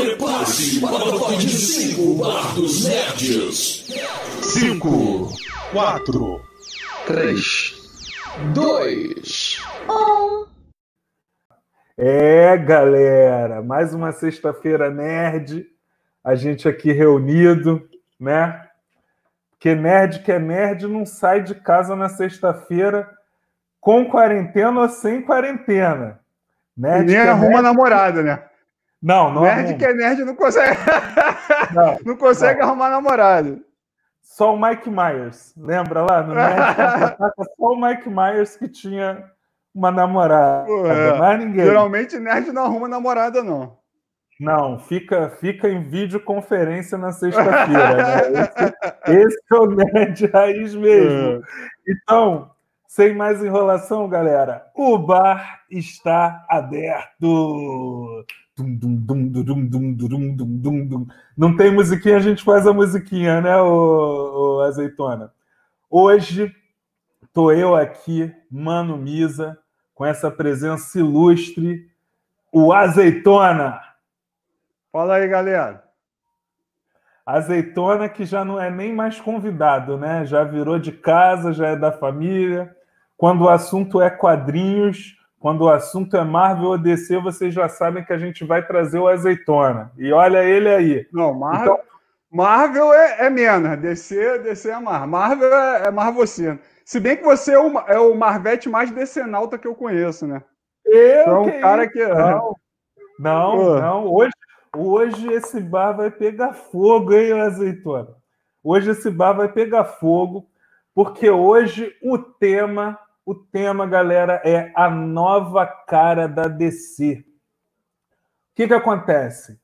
Prepare-se para o top de 5 Bar dos Nerds. 5, 4, 3, 2, É, galera, mais uma sexta-feira nerd, a gente aqui reunido, né? Porque nerd que é nerd não sai de casa na sexta-feira com quarentena ou sem quarentena. Nerd Nem que é arruma nerd- namorada, né? Não, não Nerd arruma. que é nerd não consegue, Não, não consegue arrumar namorada. Só o Mike Myers. Lembra lá no Nerd Contra-Ataca? Só o Mike Myers que tinha uma namorada. Pô, é. Mais ninguém. Geralmente nerd não arruma namorada, não. Não, fica, fica em videoconferência na sexta-feira. né? Esse, esse é o Nerd Raiz mesmo. Então, sem mais enrolação, galera, o bar está aberto. Não tem musiquinha, a gente faz a musiquinha, né, ô, azeitona? Hoje tô eu aqui, Mano Misa, com essa presença ilustre, o Azeitona. Fala aí, galera. Azeitona que já não é nem mais convidado, né? Já virou de casa, já é da família. Quando o assunto é quadrinhos, quando o assunto é Marvel ou DC, vocês já sabem que a gente vai trazer o Azeitona. E olha ele aí. Não, Marvel, Então- Marvel é, é menos. DC, DC é Marvel. Marvel é, é mais você. Se bem que você é o, é o Marvete mais decenalta que eu conheço, né? Eu, Tu é um que cara isso? que. Não, não, Pô. não. Hoje, hoje esse bar vai pegar fogo, hein, Azeitona? Hoje esse bar vai pegar fogo, porque hoje o tema, o tema, galera, é a nova cara da DC. O que, que acontece?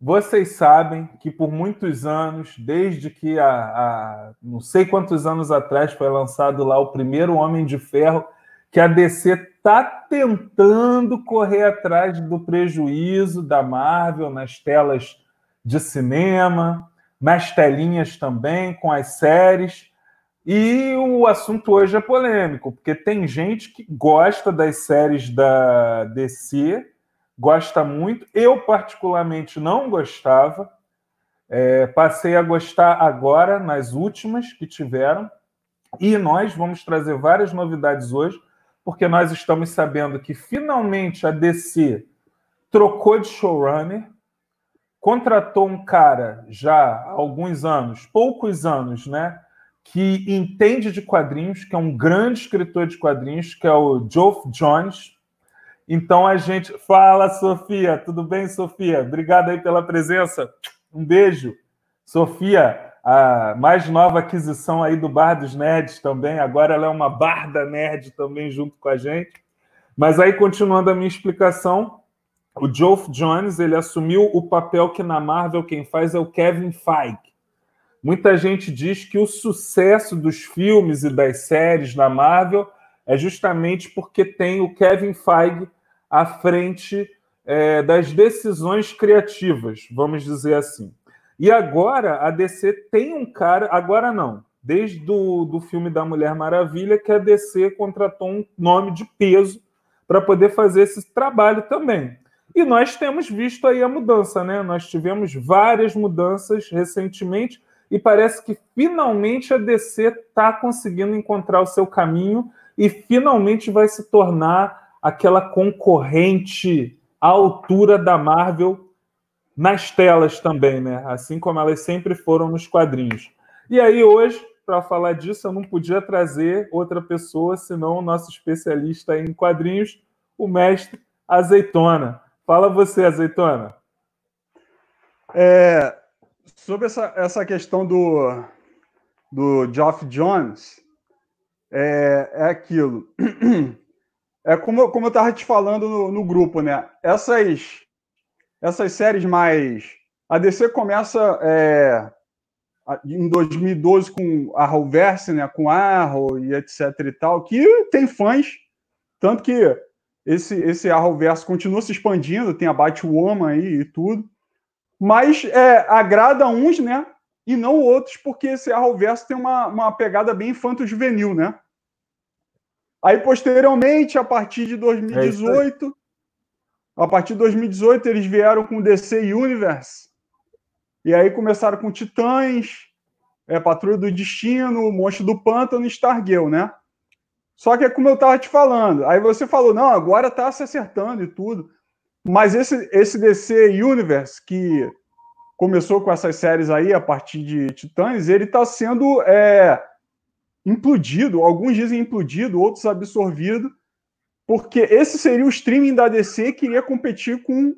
Vocês sabem que por muitos anos, desde que a, a- não sei quantos anos atrás foi lançado lá o primeiro Homem de Ferro, que a DC está tentando correr atrás do prejuízo da Marvel nas telas de cinema, nas telinhas também, com as séries. E o assunto hoje é polêmico, porque tem gente que gosta das séries da DC, gosta muito. Eu, particularmente, não gostava. É, passei a gostar agora, nas últimas que tiveram. E nós vamos trazer várias novidades hoje, porque nós estamos sabendo que finalmente a DC trocou de showrunner, contratou um cara já há alguns anos, poucos anos, né? Que entende de quadrinhos, que é um grande escritor de quadrinhos, que é o Geoff Jones. Então a gente. Fala, Sofia. Tudo bem, Sofia? Obrigado aí pela presença. Um beijo. Sofia, a mais nova aquisição aí do Bar dos Nerds também. Agora ela é uma barda nerd também junto com a gente. Mas aí, continuando a minha explicação, o Geoff Jones ele assumiu o papel que na Marvel quem faz é o Kevin Feige. Muita gente diz que o sucesso dos filmes e das séries na Marvel é justamente porque tem o Kevin Feige à frente é, das decisões criativas, vamos dizer assim. E agora a DC tem um cara, agora não, desde do, do filme da Mulher Maravilha, que a DC contratou um nome de peso para poder fazer esse trabalho também. E nós temos visto aí a mudança, né? Nós tivemos várias mudanças recentemente e parece que finalmente a DC está conseguindo encontrar o seu caminho e finalmente vai se tornar aquela concorrente à altura da Marvel nas telas também, né? Assim como elas sempre foram nos quadrinhos. E aí hoje, para falar disso, eu não podia trazer outra pessoa senão o nosso especialista em quadrinhos, o mestre Azeitona. Fala você, Azeitona. É, sobre essa, essa questão do, do Geoff Jones, é, é aquilo. É como, como eu estava te falando no, no grupo, né? Essas, essas séries mais. A DC começa é, em 2012 com a Arrowverse, né? Com Arrow e etc e tal, que tem fãs, tanto que esse, esse Arrowverse continua se expandindo, tem a Batwoman aí e tudo mas é, agrada uns, né? E não outros, porque esse Arrowverso tem uma, uma pegada bem infanto-juvenil, né? Aí, posteriormente, a partir de 2018, A partir de 2018, eles vieram com o DC Universe. E aí começaram com Titãs, é, Patrulha do Destino, Monstro do Pântano e Stargirl, né? Só que é como eu estava te falando. Aí você falou, não, agora está se acertando e tudo. Mas esse, esse DC Universe, que começou com essas séries aí, a partir de Titãs, ele está sendo é, implodido. Alguns dizem implodido, outros absorvido porque esse seria o streaming da DC que iria competir com,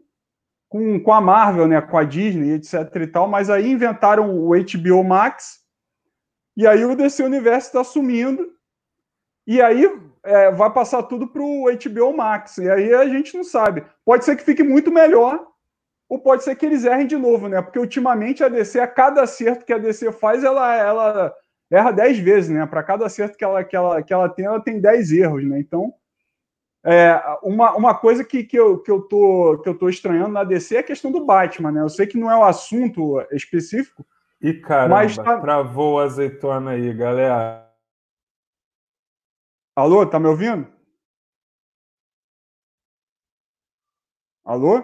com, com a Marvel, né, com a Disney, etc e tal, mas aí inventaram o HBO Max, e aí o DC Universo está sumindo, e aí é, vai passar tudo para o HBO Max, e aí a gente não sabe. Pode ser que fique muito melhor, ou pode ser que eles errem de novo, né? Porque ultimamente a DC, a cada acerto que a DC faz, ela, ela erra 10 vezes, né? Para cada acerto que ela, que, ela, que ela tem, ela tem 10 erros, né? Então, é, uma, uma coisa que, que, eu, que, eu tô, que eu tô estranhando na DC é a questão do Batman, né? Eu sei que não é o um assunto específico. E caramba, mas tá... travou a azeitona aí, galera. Alô, tá me ouvindo? Alô?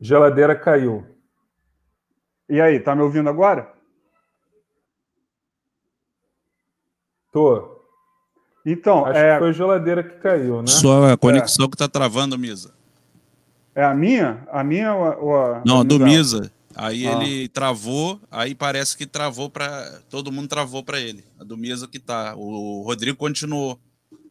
Geladeira caiu. E aí, tá me ouvindo agora? Tô. Então, Acho é... que foi a geladeira que caiu, né? Só a conexão é. que tá travando, Misa. É a minha? A minha ou a. Não, a do Misa. Aí ah. ele travou, aí parece que travou para todo mundo travou para ele. A do Misa que tá. O Rodrigo continuou.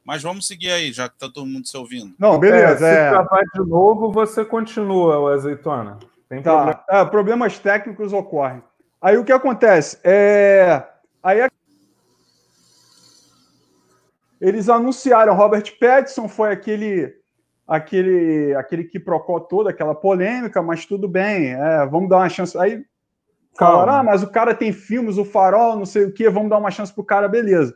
Mas vamos seguir aí, já que tá todo mundo se ouvindo. Não, beleza. É, se é... travar de novo, você continua, o azeitona. Tem tá. Problema. É, problemas técnicos ocorrem. Aí o que acontece? É... Aí é... Eles anunciaram, Robert Pattinson foi aquele aquele aquele que procurou toda aquela polêmica, mas tudo bem, é, vamos dar uma chance. Aí falaram, ah, mas o cara tem filmes, o farol, não sei o que, vamos dar uma chance pro cara, beleza.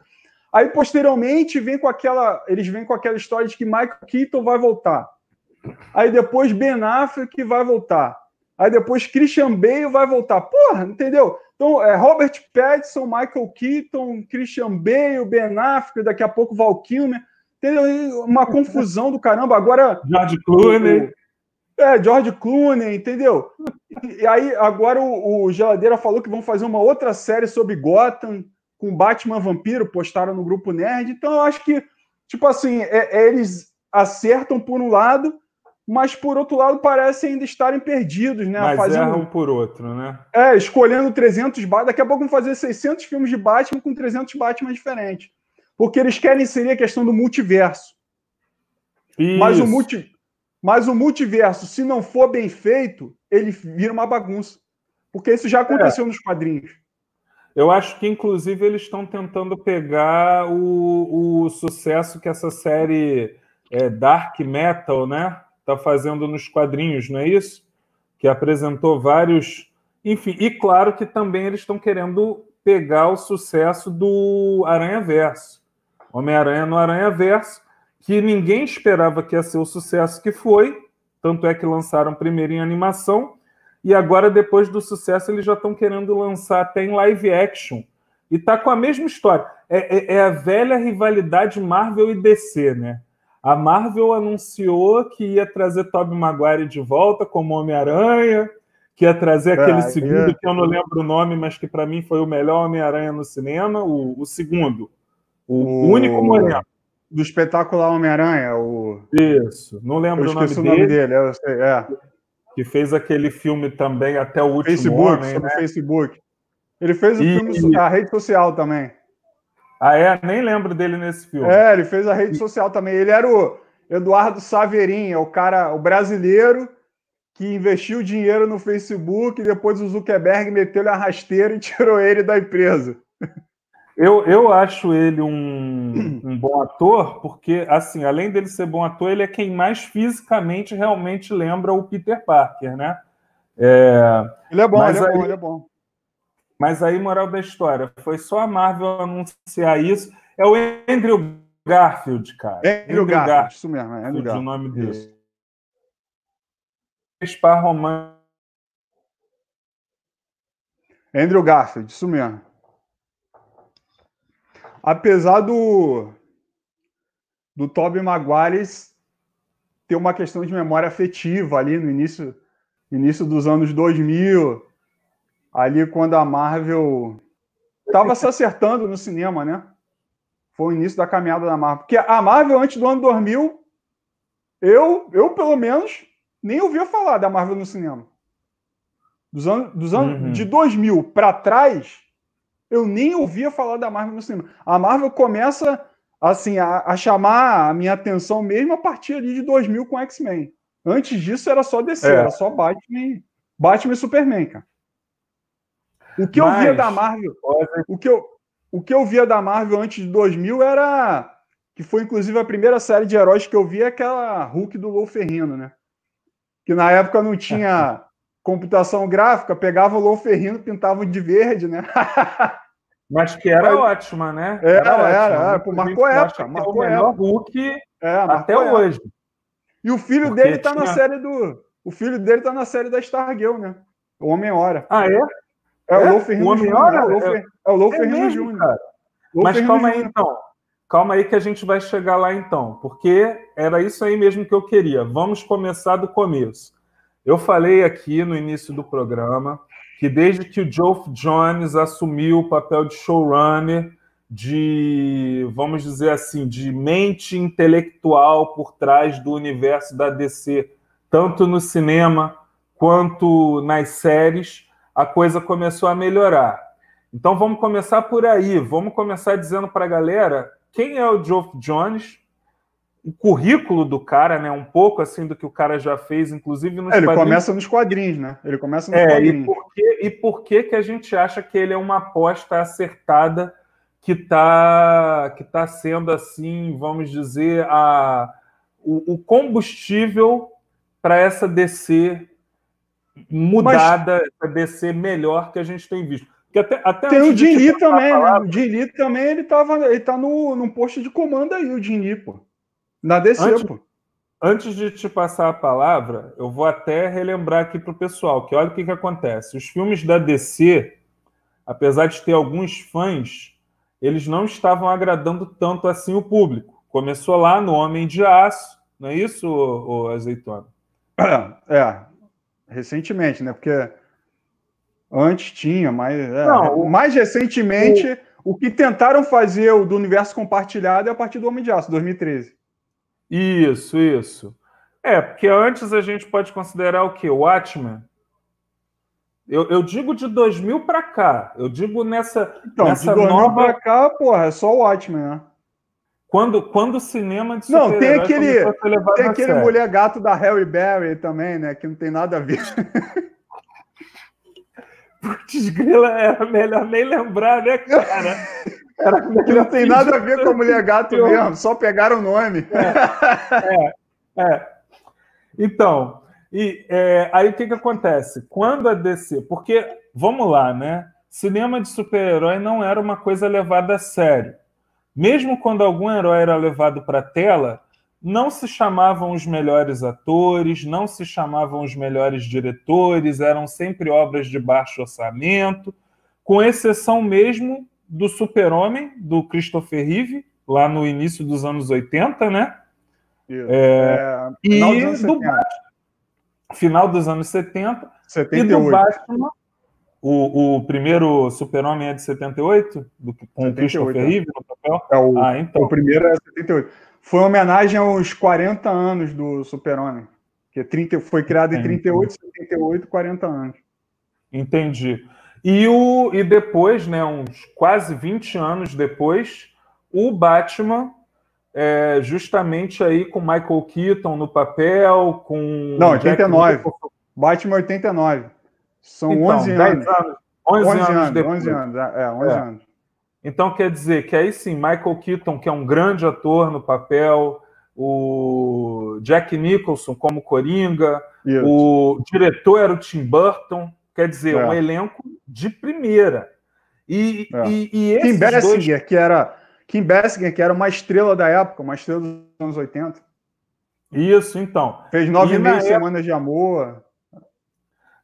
Aí posteriormente vem com aquela, eles vêm com aquela história de que Michael Keaton vai voltar. Aí depois Ben Affleck vai voltar. Aí depois Christian Bale vai voltar. Porra, entendeu? Então, é Robert Pattinson, Michael Keaton, Christian Bale, Ben Affleck, daqui a pouco Val Kilmer. Entendeu? Uma confusão do caramba. Agora... George Clooney. É, George Clooney, entendeu? E aí, agora o, o Geladeira falou que vão fazer uma outra série sobre Gotham, com Batman Vampiro, postaram no Grupo Nerd. Então, eu acho que, tipo assim, é, é, eles acertam por um lado, mas por outro lado parecem ainda estarem perdidos, né? Mas Fazendo... erram por outro, né? É, escolhendo 300 Batman. Daqui a pouco vão fazer 600 filmes de Batman com 300 Batman diferentes. Porque eles querem inserir a questão do multiverso. Isso. Mas o, multi... Mas o multiverso, se não for bem feito, ele vira uma bagunça. Porque isso já aconteceu é. nos quadrinhos. Eu acho que, inclusive, eles estão tentando pegar o, o sucesso que essa série é, Dark Metal, né? está fazendo nos quadrinhos, não é isso? Que apresentou vários. Enfim, e claro que também eles estão querendo pegar o sucesso do Aranha Verso. Homem-Aranha no Aranha Verso, que ninguém esperava que ia ser o sucesso que foi, tanto é que lançaram primeiro em animação, e agora, depois do sucesso, eles já estão querendo lançar até em live action. E tá com a mesma história. É, é, é a velha rivalidade Marvel e DC, né? A Marvel anunciou que ia trazer Tobey Maguire de volta como Homem-Aranha, que ia trazer aquele ah, segundo, é. que eu não lembro o nome, mas que para mim foi o melhor Homem-Aranha no cinema, o, o segundo. O, o, único moreno. Do espetacular Homem-Aranha, o. Isso, não lembro o nome dele. o nome dele, eu sei, é. Que fez aquele filme também até o último Facebook, homem, sobre né? Facebook. Ele fez o e... filme a rede social também. Ah, é? Nem lembro dele nesse filme. É, ele fez a rede social também. Ele era o Eduardo Saverin, é o cara, o brasileiro que investiu dinheiro no Facebook e depois o Zuckerberg meteu-lhe a rasteira e tirou ele da empresa. Eu, eu acho ele um, um bom ator, porque, assim, além dele ser bom ator, ele é quem mais fisicamente realmente lembra o Peter Parker, né? É, ele é bom, ele é aí, bom, ele é bom. Mas aí, moral da história, foi só a Marvel anunciar isso. É o Andrew Garfield, cara. Andrew, Andrew Garfield, Garfield, isso mesmo, é Andrew Garfield. o nome dele. Spa Andrew Garfield, isso mesmo. Apesar do do Tobey Maguire ter uma questão de memória afetiva ali no início início dos anos 2000, ali quando a Marvel estava se acertando no cinema, né? Foi o início da caminhada da Marvel. Porque a Marvel, antes do ano 2000, eu, eu pelo menos, nem ouvia falar da Marvel no cinema. Dos anos, dos anos uhum. de 2000 para trás, eu nem ouvia falar da Marvel no cinema. A Marvel começa assim a, a chamar a minha atenção mesmo a partir ali de 2000 com X-Men. Antes disso era só DC, é. era só Batman, Batman e Superman, cara. O que Mas, eu via da Marvel, o que eu, o que eu via da Marvel antes de 2000 era que foi inclusive a primeira série de heróis que eu vi, aquela Hulk do Lou Ferrino, né? Que na época não tinha computação gráfica, pegava o Lou Ferrino, pintava de verde, né? Mas que era ótima, né? Era, era, ótima, era, era. Marcou época, marcou é o melhor época. Hulk é, até hoje. E o filho Porque dele tá tinha... na série do. O filho dele tá na série da Stargirl, né? O Homem-Hora. Ah, é? É, o Lofer Jr. É o é, é Jr. Mas calma aí, então. Calma aí que a gente vai chegar lá então, porque era isso aí mesmo que eu queria. Vamos começar do começo. Eu falei aqui no início do programa que desde que o Geoff Jones assumiu o papel de showrunner, de, vamos dizer assim, de mente intelectual por trás do universo da DC, tanto no cinema quanto nas séries, a coisa começou a melhorar. Então vamos começar por aí. Vamos começar dizendo para a galera quem é o Geoff Jones, o currículo do cara, né? Um pouco assim do que o cara já fez, inclusive nos é, ele quadrinhos. começa nos quadrinhos, né? Ele começa nos é, quadrinhos. E por, que, e por que, que a gente acha que ele é uma aposta acertada que está que tá sendo assim, vamos dizer, a, o, o combustível para essa DC mudada, Mas... essa DC melhor que a gente tem visto. Até, até tem o Jin também, né? O Jin também, ele, tava, ele tá no, num posto de comando aí, o Jin pô. Na DC, antes, pô. Antes de te passar a palavra, eu vou até relembrar aqui pro pessoal que olha o que, que acontece. Os filmes da DC, apesar de ter alguns fãs, eles não estavam agradando tanto assim o público. Começou lá no Homem de Aço, não é isso, ô, ô Azeitona? É, é, recentemente, né? Porque Antes tinha, mas é, Não, mais recentemente, o... o... que tentaram fazer o do universo compartilhado é a partir do Homem de Aço, 2013. Isso, isso. É, porque antes a gente pode considerar o quê? O Watchmen? Eu, eu digo de 2000 para cá. Eu digo nessa. Então, nessa de 2000 nova... para cá, porra, é só o Watchmen, né? Quando, quando o cinema de Não, tem aquele, tem aquele mulher gato da Harry Berry também, né? Que não tem nada a ver. Putz, grila, era melhor nem lembrar, né, cara? Era que não tem nada a ver com a mulher gato mesmo, só pegaram o nome. É, é, é. Então, e é, aí o que, que acontece? Quando a DC. Porque, vamos lá, né? Cinema de super-herói não era uma coisa levada a sério. Mesmo quando algum herói era levado para a tela, não se chamavam os melhores atores, não se chamavam os melhores diretores, eram sempre obras de baixo orçamento, com exceção mesmo do Super-Homem, do Christopher Reeve, lá no início dos anos 80, né? É, é, e do Batman, final dos anos 70, 78. e do Batman, o, o primeiro Super-Homem é de 78, do, com 78, o Christopher é. Reeve no papel? É o, ah, então. o primeiro é 78 foi uma homenagem aos 40 anos do Super-Homem. Que 30, foi criado em 38, 78, 40 anos. Entendi. E, o, e depois, né, uns quase 20 anos depois, o Batman, é, justamente aí com Michael Keaton no papel, com. Não, 89. Batman 89. São então, 11 anos. anos. 11, 11 anos, depois. 11 anos, é, 11 é. anos. Então quer dizer que aí sim, Michael Keaton, que é um grande ator no papel, o Jack Nicholson como Coringa, Isso. o diretor era o Tim Burton, quer dizer, é. um elenco de primeira. E, é. e, e Kim Basinger, dois... que era Kim Basinger, que era uma estrela da época, uma estrela dos anos 80. Isso, então. Fez nove mil semanas de amor.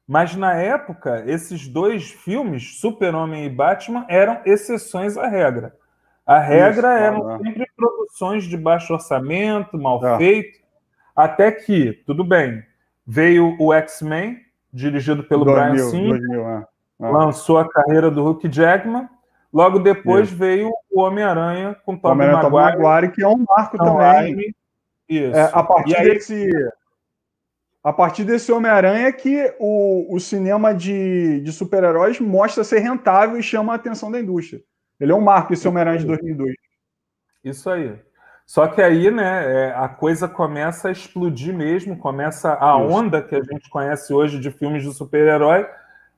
Mas na época, esses dois filmes, Super-Homem e Batman, eram exceções à regra. A regra Isso, eram é. sempre produções de baixo orçamento, mal é. feito, até que, tudo bem, veio o X-Men, dirigido pelo 2000, Brian Singer, 2000, é. lançou a carreira do Hulk Jackman, logo depois Isso. veio o Homem-Aranha com Tobey Maguire, Maguire, que é um marco também. Isso. É, a partir aí, desse a partir desse Homem-Aranha que o, o cinema de, de super-heróis mostra ser rentável e chama a atenção da indústria. Ele é um marco esse Homem-Aranha de 2002. Isso aí. Só que aí, né, é, a coisa começa a explodir mesmo, começa a onda que a gente conhece hoje de filmes de super-herói,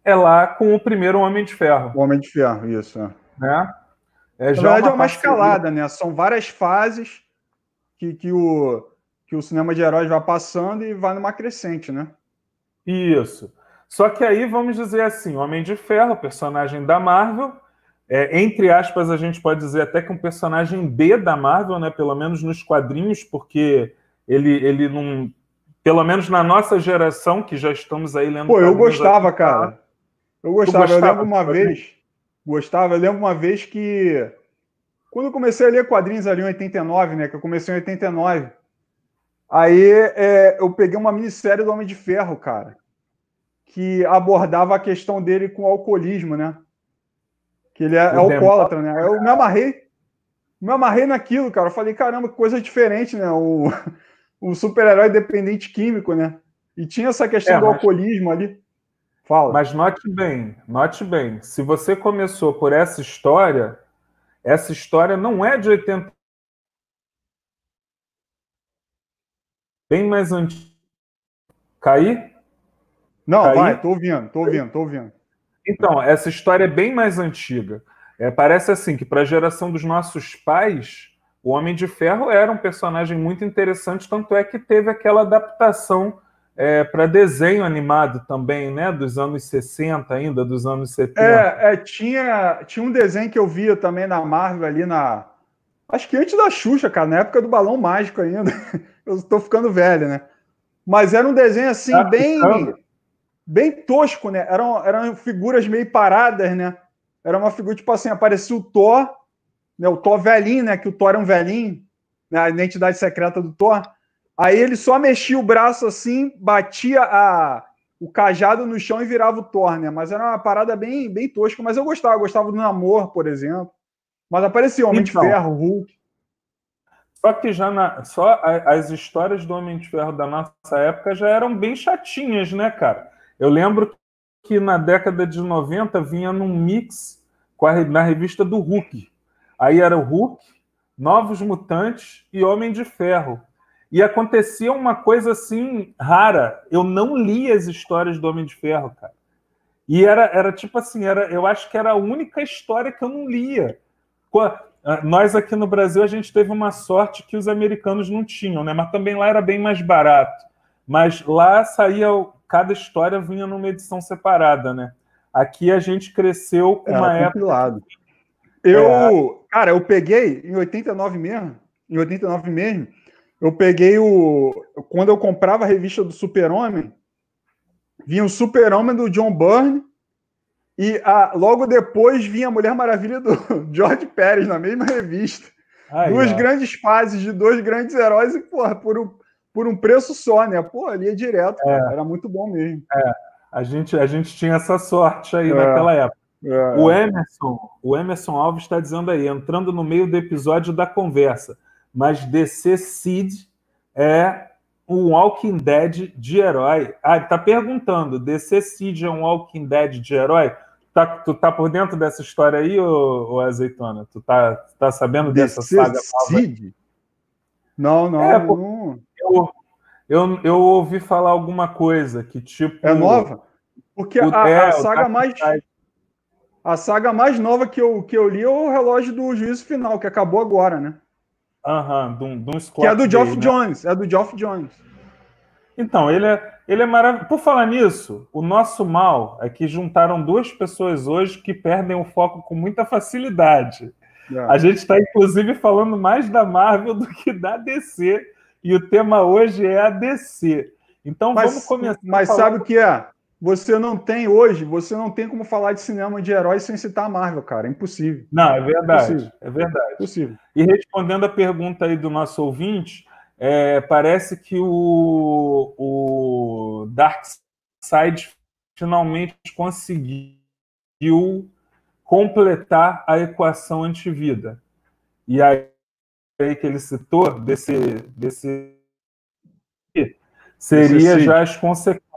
é lá com o primeiro Homem de Ferro. O Homem de Ferro, isso. É. Né? É, Na verdade, uma é uma escalada, né? São várias fases que, que o, que o cinema de heróis vai passando e vai numa crescente, né? Isso. Só que aí vamos dizer assim, Homem de Ferro, personagem da Marvel, é, entre aspas, a gente pode dizer até que um personagem B da Marvel, né? Pelo menos nos quadrinhos, porque ele, ele não. Pelo menos na nossa geração, que já estamos aí lendo. Pô, eu gostava, aqui, cara. Eu gostava. gostava. Eu lembro uma vez. Gostava, eu lembro uma vez que. Quando eu comecei a ler quadrinhos ali em 89, né? Que eu comecei em 89. Aí é, eu peguei uma minissérie do Homem de Ferro, cara, que abordava a questão dele com o alcoolismo, né? Que ele é, é alcoólatra, né? Eu me amarrei, me amarrei naquilo, cara. Eu falei, caramba, que coisa diferente, né? O, o super-herói dependente químico, né? E tinha essa questão é, do alcoolismo ali. Fala. Mas note bem, note bem. Se você começou por essa história, essa história não é de 80 bem mais antigo. Cair? Não, Cair? vai, tô ouvindo, tô ouvindo, tô ouvindo. Então, essa história é bem mais antiga. É, parece assim que para a geração dos nossos pais, o Homem de Ferro era um personagem muito interessante, tanto é que teve aquela adaptação é, para desenho animado também, né? Dos anos 60 ainda, dos anos 70. É, é, tinha, tinha um desenho que eu via também na Marvel ali na. Acho que antes da Xuxa, cara, na época do Balão Mágico ainda. eu estou ficando velho, né? Mas era um desenho assim, tá bem, bem tosco, né? Eram, eram figuras meio paradas, né? Era uma figura, tipo assim, aparecia o Thor, né? O Thor velhinho, né? Que o Thor era um velhinho, né? a identidade secreta do Thor. Aí ele só mexia o braço assim, batia a, o cajado no chão e virava o Thor, né? Mas era uma parada bem, bem tosca, mas eu gostava, eu gostava do Namor, por exemplo. Mas aparecia Homem então, de Ferro, Hulk. Só que já na, só as histórias do Homem de Ferro da nossa época já eram bem chatinhas, né, cara? Eu lembro que na década de 90 vinha num mix a, na revista do Hulk. Aí era o Hulk, Novos Mutantes e Homem de Ferro. E acontecia uma coisa assim rara. Eu não li as histórias do Homem de Ferro, cara. E era, era tipo assim, era, eu acho que era a única história que eu não lia. Ah, nós aqui no Brasil a gente teve uma sorte que os americanos não tinham, né? Mas também lá era bem mais barato. Mas lá saía cada história vinha numa edição separada, né? Aqui a gente cresceu com uma compilado. época. Eu, é... cara, eu peguei em 89 mesmo, em 89 mesmo, eu peguei o quando eu comprava a revista do Super-Homem, vinha o Super-Homem do John Byrne e a, logo depois vinha a Mulher Maravilha do George Pérez na mesma revista. Ai, Duas grandes fases de dois grandes heróis e, porra, por por um preço só, né? Pô, ali é direto, é. era muito bom mesmo. É, a gente, a gente tinha essa sorte aí é. naquela época. É. O Emerson, o Emerson Alves está dizendo aí, entrando no meio do episódio da conversa, mas DC Seed é um Walking Dead de herói. Ah, ele tá perguntando, DC Seed é um Walking Dead de herói? Tá, tu tá por dentro dessa história aí, ô, ô Azeitona? Tu tá, tá sabendo dessa saga nova? Não, não, é, não. Eu, eu, eu, ouvi falar alguma coisa que tipo. É nova? Porque o, a, é, a saga mais. A saga mais nova que eu, que eu li é o relógio do juízo final, que acabou agora, né? Aham, uhum, de um Que é do Geoff né? Jones, é do Geoff Jones. Então, ele é, ele é maravilhoso. Por falar nisso, o nosso mal é que juntaram duas pessoas hoje que perdem o foco com muita facilidade. É. A gente está, inclusive, falando mais da Marvel do que da DC. E o tema hoje é a DC. Então mas, vamos começar. Mas sabe o que é? você não tem hoje, você não tem como falar de cinema de heróis sem citar a Marvel, cara. É impossível. Não, é verdade. Impossível. É verdade. Impossível. E respondendo a pergunta aí do nosso ouvinte, é, parece que o, o Darkseid finalmente conseguiu completar a equação antivida. E aí, aí que ele citou, desse, desse seria já as consequências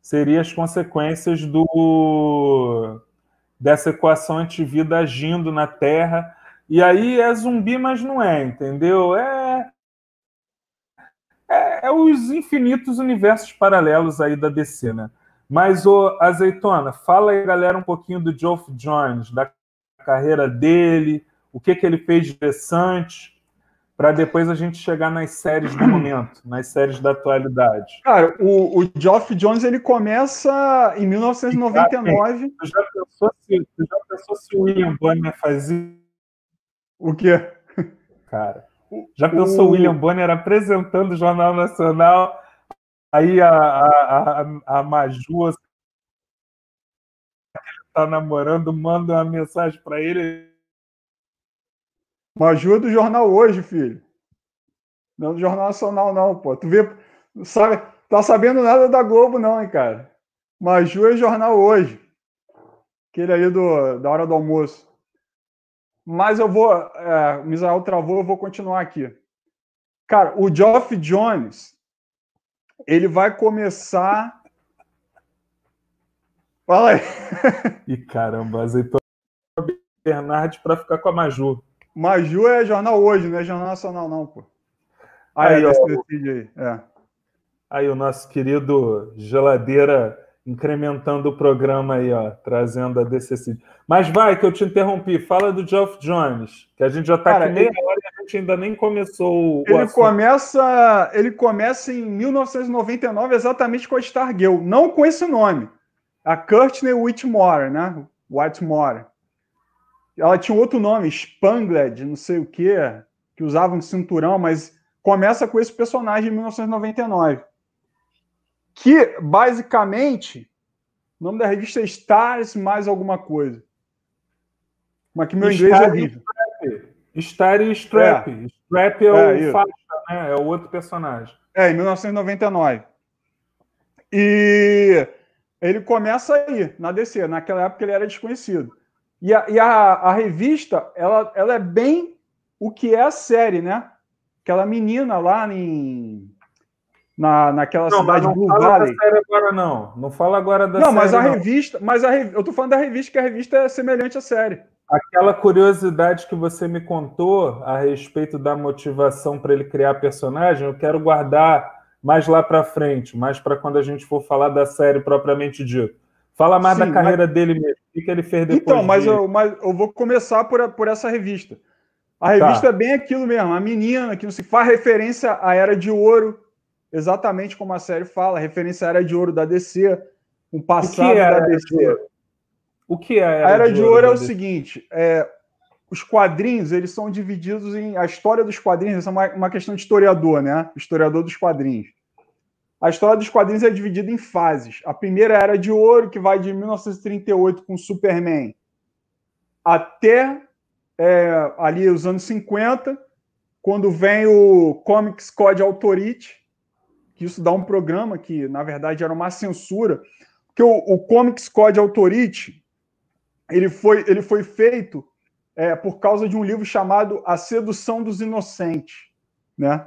seria as consequências do dessa equação antivida agindo na Terra. E aí é zumbi, mas não é, entendeu? É, é, é os infinitos universos paralelos aí da DC, né? Mas, o Azeitona, fala aí, galera, um pouquinho do Geoff Jones, da carreira dele, o que, que ele fez de interessante, para depois a gente chegar nas séries do momento, nas séries da atualidade. Cara, o, o Geoff Jones ele começa em 1999. Você já pensou se, já pensou se o William Bonner fazia. O quê? Cara, já pensou o William Bonner apresentando o Jornal Nacional Aí a, a, a, a Maju tá namorando, manda uma mensagem para ele. Maju é do jornal hoje, filho. Não do Jornal Nacional, não, pô. Tu vê, sabe, tá sabendo nada da Globo, não, hein, cara. Maju é jornal hoje. Aquele aí do, da hora do almoço. Mas eu vou. É, o Misael travou, eu vou continuar aqui. Cara, o Geoff Jones, ele vai começar. Fala aí. E caramba, azeitou Bernardes para ficar com a Maju. Maju é jornal hoje, não é jornal nacional, não, pô. Aí, aí, ó, aí. É. aí o nosso querido geladeira incrementando o programa aí, ó, trazendo a DCC. Mas vai, que eu te interrompi. Fala do Geoff Jones, que a gente já está aqui meia ele... hora e a gente ainda nem começou o. Ele começa, ele começa em 1999 exatamente com a Stargirl, não com esse nome. A Courtney Whitmore, né? Whitmore. Ela tinha outro nome, Spangled, não sei o quê, que usava um cinturão, mas começa com esse personagem em 1999 que basicamente o nome da revista é Stars mais alguma coisa. Mas que meu Star inglês é horrível. Star e Strap. É. Strap é, é o faixa, né? É o outro personagem. É, em 1999. E ele começa aí, na DC. Naquela época ele era desconhecido. E a, e a, a revista, ela, ela é bem o que é a série, né? Aquela menina lá em na, naquela não, cidade não Blue fala Valley. Da série agora, não. Não fala agora da não, série. Mas a não, revista, mas a revista, eu tô falando da revista, que a revista é semelhante à série. Aquela curiosidade que você me contou a respeito da motivação para ele criar personagem, eu quero guardar mais lá para frente, mais para quando a gente for falar da série propriamente dito. Fala mais Sim, da carreira mas... dele mesmo. O que ele fez depois? Então, mas, eu, mas eu vou começar por, por essa revista. A tá. revista tá. é bem aquilo mesmo, a menina que não se faz referência à Era de Ouro, exatamente como a série fala, referência à Era de Ouro da DC, um passado é da DC. O que é a Era, a Era de, de, Ouro? É o seguinte, é, os quadrinhos, eles são divididos em... A história dos quadrinhos, essa é uma, uma questão de historiador, né? Historiador dos quadrinhos. A história dos quadrinhos é dividida em fases. A primeira Era de Ouro, que vai de 1938 com Superman até é, ali os anos 50, quando vem o Comics Code Authority, que isso dá um programa que, na verdade, era uma censura, porque o, o Comics Code Authority ele foi, ele foi feito é, por causa de um livro chamado A Sedução dos Inocentes, né?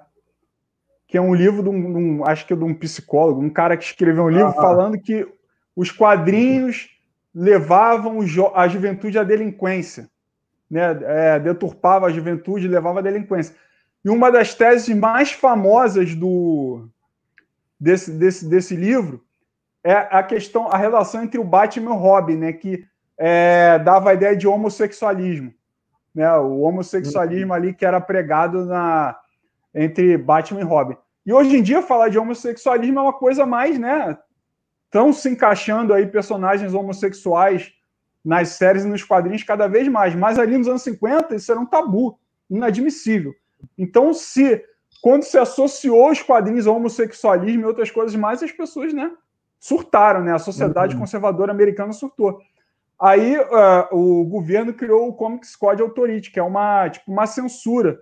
Que é um livro de um, de um acho que é de um psicólogo, um cara que escreveu um livro ah, falando que os quadrinhos levavam a juventude à delinquência, né? É, deturpava a juventude, levava à delinquência. E uma das teses mais famosas do, desse, desse, desse livro é a questão, a relação entre o Batman e o Robin, né? Que é, dava a ideia de homossexualismo, né? O homossexualismo ali que era pregado na entre Batman e Robin. E hoje em dia falar de homossexualismo é uma coisa mais, né? Estão se encaixando aí personagens homossexuais nas séries e nos quadrinhos cada vez mais. Mas ali nos anos 50 isso era um tabu, inadmissível. Então, se quando se associou os quadrinhos ao homossexualismo e outras coisas mais, as pessoas, né, surtaram, né? A sociedade uhum. conservadora americana surtou. Aí uh, o governo criou o Comics Code Authority, que é uma, tipo, uma censura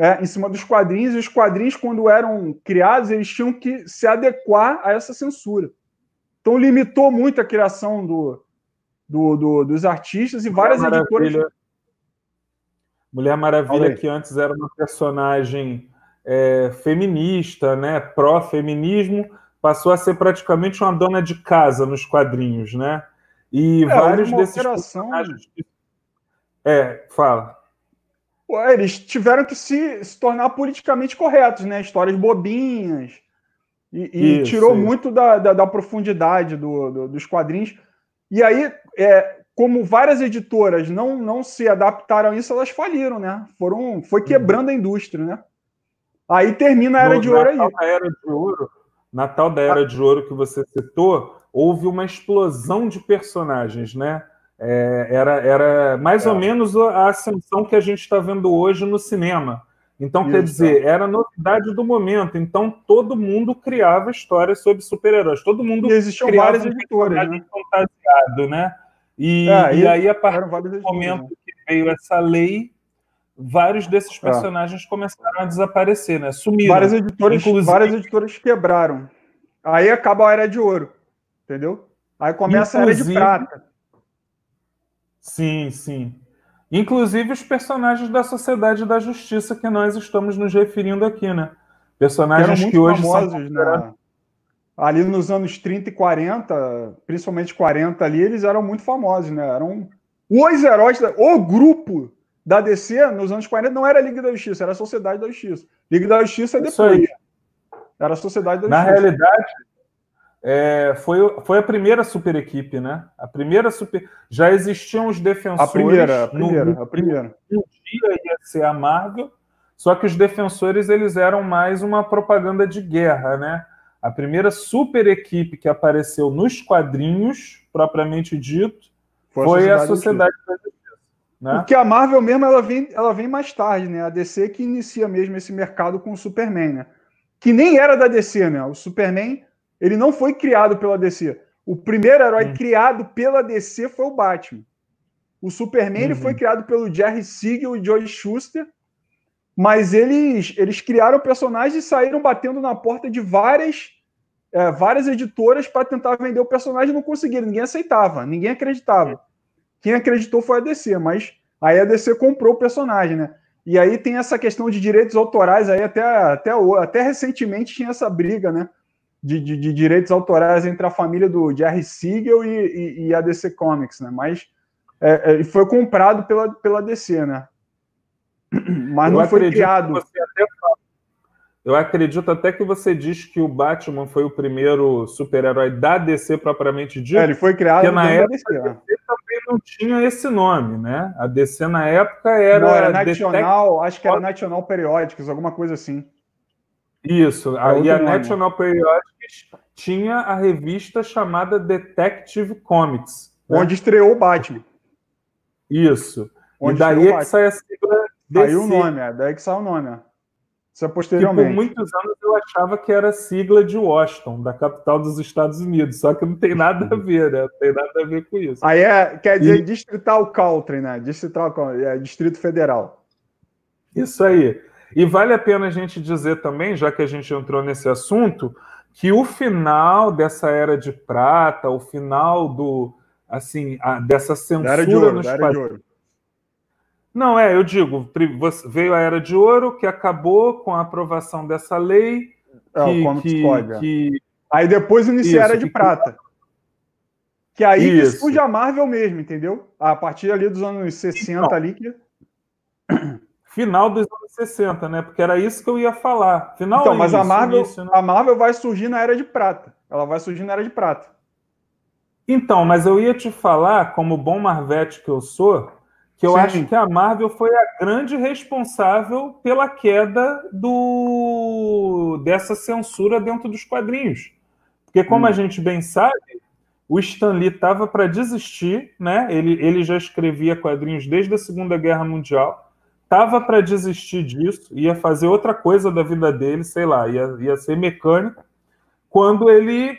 é, em cima dos quadrinhos, e os quadrinhos, quando eram criados, eles tinham que se adequar a essa censura. Então limitou muito a criação do, do, do dos artistas e várias Mulher editoras. Maravilha. Mulher Maravilha, que antes era uma personagem é, feminista, né, pró-feminismo, passou a ser praticamente uma dona de casa nos quadrinhos, né? E é, vários desses personagens. É, fala. Eles tiveram que se, se tornar politicamente corretos, né? Histórias bobinhas. E, e isso, tirou isso. muito da, da, da profundidade do, do, dos quadrinhos. E aí, é, como várias editoras não, não se adaptaram a isso, elas faliram, né? Foram, foi quebrando a indústria, né? Aí termina a Era no, de Ouro aí. Era de Ouro, Natal da Era de Ouro que você citou, houve uma explosão de personagens, né? É, era, era mais é. ou menos a ascensão que a gente está vendo hoje no cinema. Então, Isso. quer dizer, era novidade do momento. Então, todo mundo criava histórias sobre super-heróis. Todo mundo e existiam criava várias editoras, né? fantasiado, né? E, é, e, aí, a partir do momento né? que veio essa lei, vários desses é. personagens começaram a desaparecer, né? Sumiram. Várias editoras, Inclusive... várias editoras quebraram. Aí acaba a era de ouro, entendeu? Aí começa Inclusive... a era de prata. Sim, sim. Inclusive os personagens da Sociedade da Justiça que nós estamos nos referindo aqui, né? Personagens que, que hoje famosos, são né? ali nos anos 30 e 40, principalmente 40 ali, eles eram muito famosos, né? Eram os heróis, o grupo da DC nos anos 40 não era a Liga da Justiça, era a Sociedade da Justiça. Liga da Justiça é depois. Era a Sociedade da Na Justiça. Na realidade, é, foi, foi a primeira super equipe, né? A primeira super. Já existiam os defensores. A primeira, a primeira, no, a primeira. Um dia ia ser a Marvel, só que os defensores eles eram mais uma propaganda de guerra, né? A primeira super equipe que apareceu nos quadrinhos, propriamente dito, foi, foi a Sociedade da Justiça. Né? Porque a Marvel mesmo ela vem, ela vem mais tarde, né? A DC que inicia mesmo esse mercado com o Superman, né? Que nem era da DC, né? O Superman, ele não foi criado pela DC. O primeiro herói hum. criado pela DC foi o Batman. O Superman uhum. ele foi criado pelo Jerry Siegel e Joe Schuster, mas eles, eles criaram personagens e saíram batendo na porta de várias é, várias editoras para tentar vender o personagem e não conseguiram. Ninguém aceitava, ninguém acreditava. Quem acreditou foi a DC, mas aí a DC comprou o personagem, né? E aí tem essa questão de direitos autorais, aí até, até, até recentemente tinha essa briga, né? De, de, de direitos autorais entre a família do Jerry Siegel e, e, e a DC Comics, né? Mas é, é, foi comprado pela, pela DC, né? Mas não foi criado. Até eu acredito até que você diz que o Batman foi o primeiro super-herói da DC propriamente dito. É, ele foi criado porque na época DC, a DC também não tinha esse nome, né? A DC na época era. Não, era National, Detect... acho que era National Periódicos, alguma coisa assim. Isso. É Aí a nome. National Periódicos tinha a revista chamada Detective Comics. Né? Onde estreou o Batman. Isso. Onde e daí é que sai a sigla DC. Aí o nome, é daí que sai o nome. É. Isso é posteriormente. Que por muitos anos eu achava que era sigla de Washington, da capital dos Estados Unidos, só que não tem nada a ver, né? Não tem nada a ver com isso. Aí é, quer dizer e... Distrital Country, né? Distrital, é, Distrito Federal. Isso aí. E vale a pena a gente dizer também, já que a gente entrou nesse assunto, que o final dessa era de prata, o final do assim, a, dessa censura era de ouro, nos era de ouro. Não, é, eu digo, veio a Era de Ouro, que acabou com a aprovação dessa lei. É, que, o que, que, Aí depois inicia a Era de que, Prata. Que aí isso. surge a Marvel mesmo, entendeu? A partir ali dos anos 60 então, ali que. Final dos anos 60, né? Porque era isso que eu ia falar. Final então, mas a Marvel, início, né? a Marvel vai surgir na Era de Prata. Ela vai surgir na Era de Prata. Então, mas eu ia te falar, como bom Marvete que eu sou, que eu Sim. acho que a Marvel foi a grande responsável pela queda do dessa censura dentro dos quadrinhos. Porque, como hum. a gente bem sabe, o Stan Lee estava para desistir, né? Ele, ele já escrevia quadrinhos desde a Segunda Guerra Mundial, estava para desistir disso, ia fazer outra coisa da vida dele, sei lá, ia, ia ser mecânico, quando ele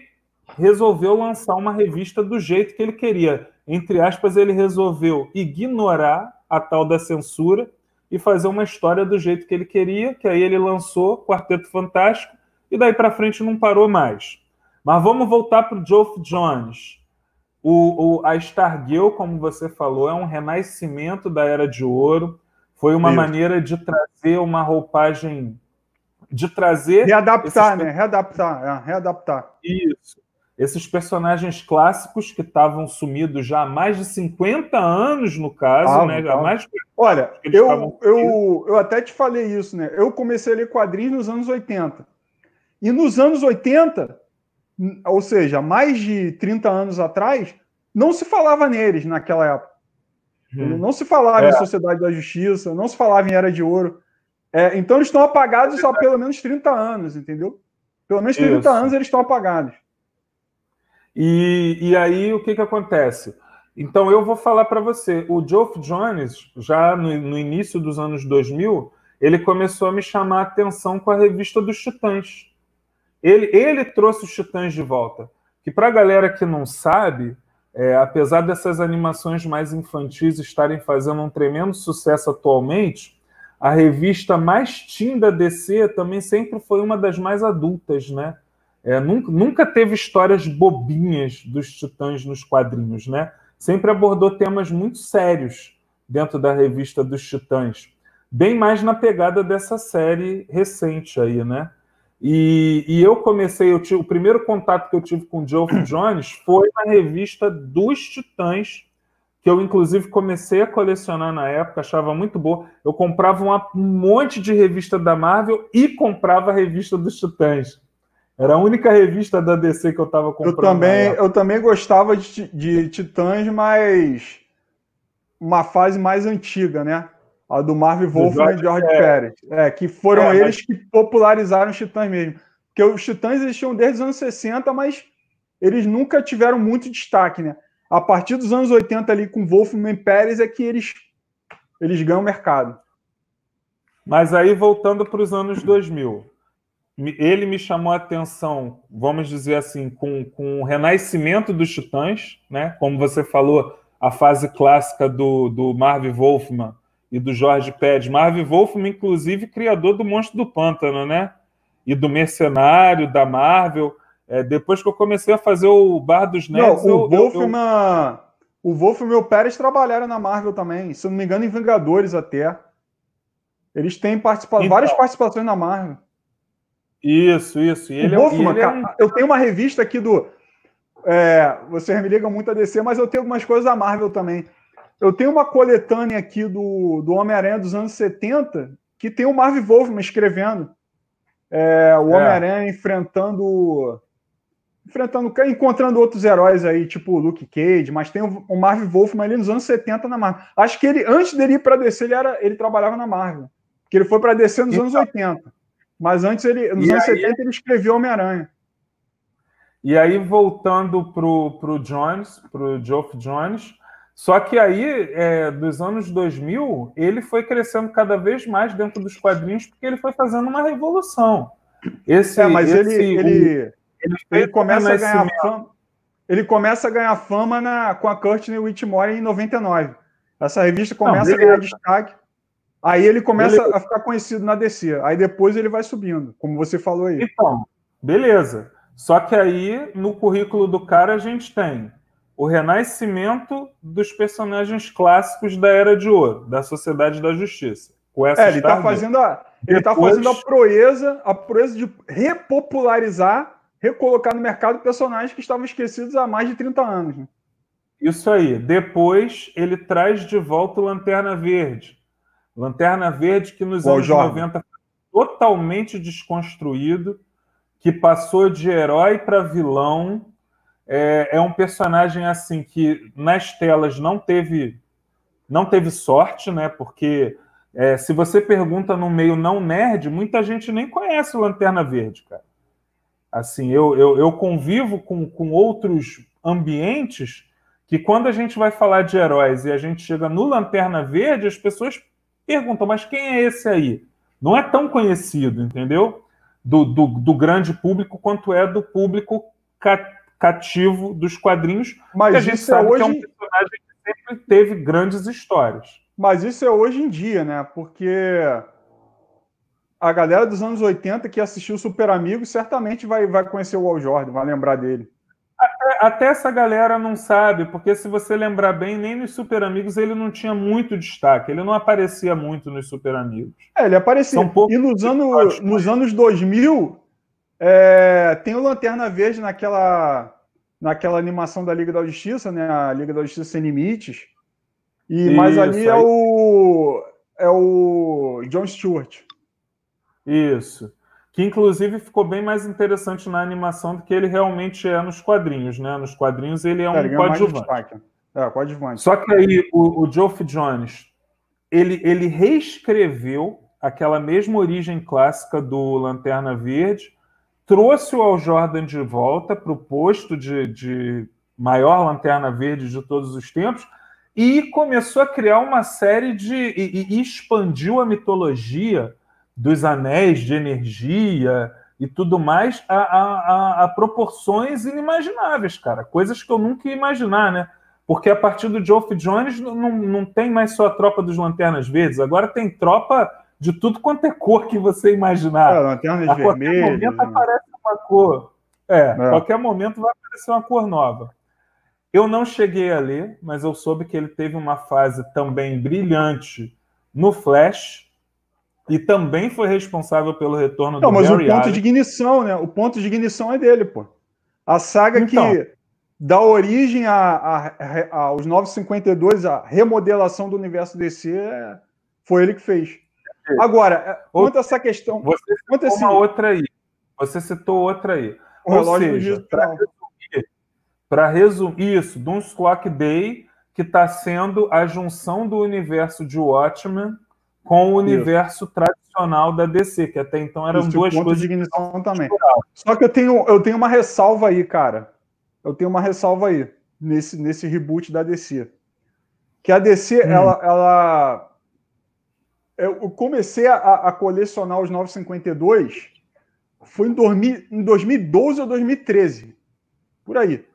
resolveu lançar uma revista do jeito que ele queria. Entre aspas, ele resolveu ignorar a tal da censura e fazer uma história do jeito que ele queria, que aí ele lançou Quarteto Fantástico e daí para frente não parou mais. Mas vamos voltar para o Geoff Jones. O, o, a Stargirl, como você falou, é um renascimento da Era de Ouro. Foi uma Isso. maneira de trazer uma roupagem, de trazer... Readaptar, esses... né? Readaptar, é, readaptar. Isso. Esses personagens clássicos que estavam sumidos já há mais de 50 anos, no caso, ah, né? Mais... Olha, eu, eu, eu até te falei isso, né? Eu comecei a ler quadrinhos nos anos 80. E nos anos 80, ou seja, mais de 30 anos atrás, não se falava neles naquela época. Hum. Não se falava é. em Sociedade da Justiça, não se falava em Era de Ouro. É, então eles estão apagados há pelo menos 30 anos, entendeu? Pelo menos 30 Isso. anos eles estão apagados. E, e aí o que, que acontece? Então eu vou falar para você, o Geoff Jones, já no, no, início dos anos 2000, ele começou a me chamar a atenção com a revista dos Titãs. Ele, ele trouxe os Titãs de volta. Que para a galera que não sabe, é, apesar dessas animações mais infantis estarem fazendo um tremendo sucesso atualmente, a revista mais teen da DC também sempre foi uma das mais adultas, né? É, nunca, nunca teve histórias bobinhas dos Titãs nos quadrinhos, né? Sempre abordou temas muito sérios dentro da revista dos Titãs, bem mais na pegada dessa série recente aí, né? E, e, eu comecei, eu tive, o primeiro contato que eu tive com o Geoff Jones foi na revista dos Titãs, que eu inclusive comecei a colecionar na época, achava muito boa. Eu comprava uma, um monte de revista da Marvel e comprava a revista dos Titãs. Era a única revista da DC que eu estava comprando. Eu também, eu também gostava de, de Titãs, mas uma fase mais antiga, né? A do Marvel Wolfman e George é. Pérez. É, que foram é, eles mas... que popularizaram os Titãs mesmo. Porque os Titãs existiam desde os anos 60, mas eles nunca tiveram muito destaque, né? A partir dos anos 80 ali com Wolfman e Pérez é que eles, eles ganham mercado. Mas aí voltando para os anos 2000, ele me chamou a atenção, vamos dizer assim, com, com o renascimento dos Titãs, né? Como você falou, a fase clássica do, do Marv Wolfman e do Jorge Pérez. Marv Wolfman, inclusive, criador do Monstro do Pântano, né? E do Mercenário, da Marvel. É, depois que eu comecei a fazer o Bar dos Nerds... Não, o Wolfman... Eu... O Wolfman e o Pérez trabalharam na Marvel também, se não me engano, em Vingadores até. Eles têm participado, então, várias participações na Marvel. Isso, isso. E ele, o Wolfman, é, é um... Eu tenho uma revista aqui do. É, vocês me ligam muito a DC, mas eu tenho algumas coisas da Marvel também. Eu tenho uma coletânea aqui do, do Homem-Aranha dos anos 70 que tem o Marv Wolfman escrevendo. É, o é. Homem-Aranha enfrentando. Enfrentando, encontrando outros heróis aí, tipo o Luke Cage, mas tem o, o Marv Wolfman ali nos anos 70 na Marvel. Acho que ele, antes dele ir para DC, ele, era, ele trabalhava na Marvel. Que ele foi para DC nos então, anos 80. Mas antes, ele, nos anos aí, 70, ele escreveu Homem-Aranha. E aí, voltando para o Jones, para o Geoff Jones, só que aí, é, dos anos 2000, ele foi crescendo cada vez mais dentro dos quadrinhos, porque ele foi fazendo uma revolução. Esse, é, mas esse, ele, ele, o, ele, ele começa a ganhar fama. Ele começa a ganhar fama na, com a Courtney Whitmore em 99. Essa revista começa Não, a ganhar destaque. Aí ele começa beleza. a ficar conhecido na DC. Aí depois ele vai subindo, como você falou aí. Então, beleza. Só que aí, no currículo do cara, a gente tem o renascimento dos personagens clássicos da Era de Ouro, da Sociedade da Justiça. Com essa é, ele está fazendo a ele tá fazendo a proeza, a proeza de repopularizar, recolocar no mercado personagens que estavam esquecidos há mais de 30 anos. Né? Isso aí. Depois ele traz de volta o Lanterna Verde. Lanterna Verde que nos Bom, anos Jorge. 90 foi totalmente desconstruído, que passou de herói para vilão, é, é, um personagem assim que nas telas não teve não teve sorte, né? Porque é, se você pergunta no meio não nerd, muita gente nem conhece o Lanterna Verde, cara. Assim, eu, eu, eu convivo com, com outros ambientes que quando a gente vai falar de heróis e a gente chega no Lanterna Verde, as pessoas perguntam, mas quem é esse aí? Não é tão conhecido, entendeu? Do, do, do grande público quanto é do público cativo dos quadrinhos. Mas que a gente isso é sabe que é um hoje. personagem que sempre teve grandes histórias. Mas isso é hoje em dia, né? Porque a galera dos anos 80 que assistiu Super Amigos certamente vai, vai conhecer o Al Jordan, vai lembrar dele. Até essa galera não sabe, porque se você lembrar bem, nem nos Super Amigos ele não tinha muito destaque, ele não aparecia muito nos Super Amigos. É, ele aparecia. E nos, anos, nos anos 2000, é, tem o Lanterna Verde naquela, naquela animação da Liga da Justiça, né? A Liga da Justiça Sem Limites. E, mas Isso, ali é o, é o John Stewart. Isso. Que inclusive ficou bem mais interessante na animação do que ele realmente é nos quadrinhos, né? Nos quadrinhos ele é um É, ele ganhou mais coadjuvante. É, coadjuvante. Só que aí o, o Geoff Jones ele, ele reescreveu aquela mesma origem clássica do Lanterna Verde, trouxe o Al Jordan de volta para o posto de, de maior Lanterna Verde de todos os tempos e começou a criar uma série de. e, e expandiu a mitologia dos anéis de energia e tudo mais a, a, a- proporções inimagináveis, cara. Coisas que eu nunca ia imaginar, né? Porque a partir do Geoff Jones não, não tem mais só a tropa dos Lanternas Verdes, agora tem tropa de tudo quanto é cor que você imaginar. É, Lanternas a qualquer Vermelhas. momento né? aparece uma cor. É, a É. qualquer momento vai aparecer uma cor nova. Eu não cheguei a ler, mas eu soube que ele teve uma fase também brilhante no Flash e também foi responsável pelo retorno Não, do mas Barry o ponto Allen. de ignição, né? O ponto de ignição é dele, pô. A saga Então. que dá origem a, a- a- aos 952, a remodelação do universo DC, é- foi ele que fez. Agora, é, quanto a essa questão, Você quanto esse, uma outra aí. Você citou outra aí. o ou seja. Para resumir isso, Doom's Clock Day, que está sendo a junção do universo de Watchmen com o universo tradicional da DC, que até então eram Isso, duas coisas de ignição também. Só que eu tenho, eu tenho uma ressalva aí, cara. Eu tenho uma ressalva aí, nesse, nesse reboot da DC. Que a DC, Hum. ela, ela. Eu comecei a, a colecionar os 952 foi em, 2000 em 2012 ou 2013. Por aí.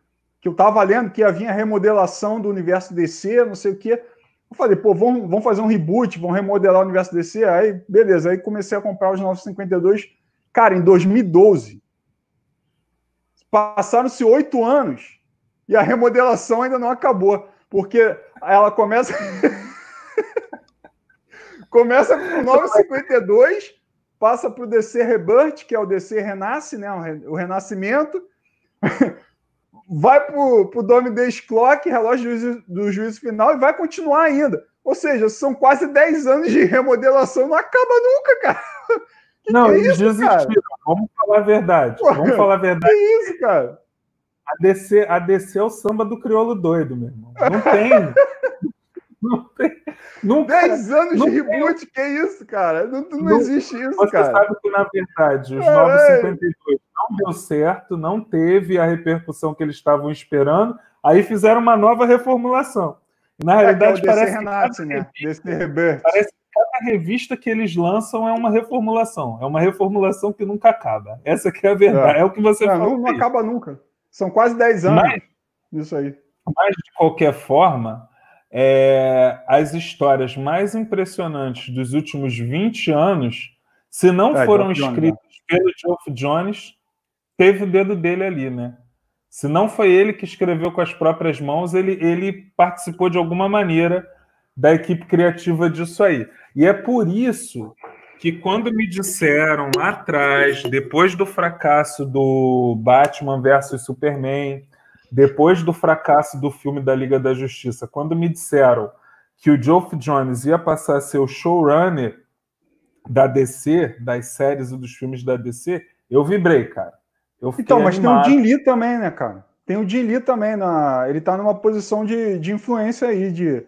Que eu tava lendo que havia remodelação do universo DC, não sei o quê. Eu falei, pô, vamos fazer um reboot, vamos remodelar o universo DC. Aí, beleza. Aí comecei a comprar os 952. Cara, em 2012. Passaram-se oito anos e a remodelação ainda não acabou. Porque ela começa. começa com o 952, passa para o DC Rebirth, que é o DC Renasce, né? o re- o Renascimento. vai para o Dome Days Clock, relógio do juízo, do juízo final, e vai continuar ainda. Ou seja, são quase 10 anos de remodelação, não acaba nunca, cara. Não, que é eles isso, desistiram. Vamos falar a verdade. Pô, Vamos falar a verdade. Que isso, cara? A DC, a DC é o samba do crioulo doido, meu irmão. Não tem. não tem. Nunca. 10 anos não de tem- reboot, que isso, cara? Não, não Não- existe isso, Você cara. sabe que, na verdade, os Caralho. 952 não deu certo, não teve a repercussão que eles estavam esperando. Aí fizeram uma nova reformulação. Na É, que é realidade, DC parece, que Renasce, cada né? revista, parece que cada revista que eles lançam é uma reformulação. É uma reformulação que nunca acaba. Essa que é a verdade. É, o que você Não, falou. não, não acaba nunca. São quase 10 anos Mas- isso aí. Mas, de qualquer forma, é, as histórias mais impressionantes dos últimos 20 anos, se não É, foram Geoff Jones, escritas pelo Geoff Jones, teve o dedo dele ali, né? Se não foi ele que escreveu com as próprias mãos, ele, ele participou de alguma maneira da equipe criativa disso aí. E é por isso que quando me disseram lá atrás, depois do fracasso do Batman versus Superman, depois do fracasso do filme da Liga da Justiça, quando me disseram que o Geoff Jones ia passar a ser o showrunner da DC, das séries e dos filmes da DC, eu vibrei, cara. Eu Então, mas animado. tem o Jim Lee também, né, cara? Tem o Jim Lee também. Na... Ele tá numa posição de, de influência aí. De...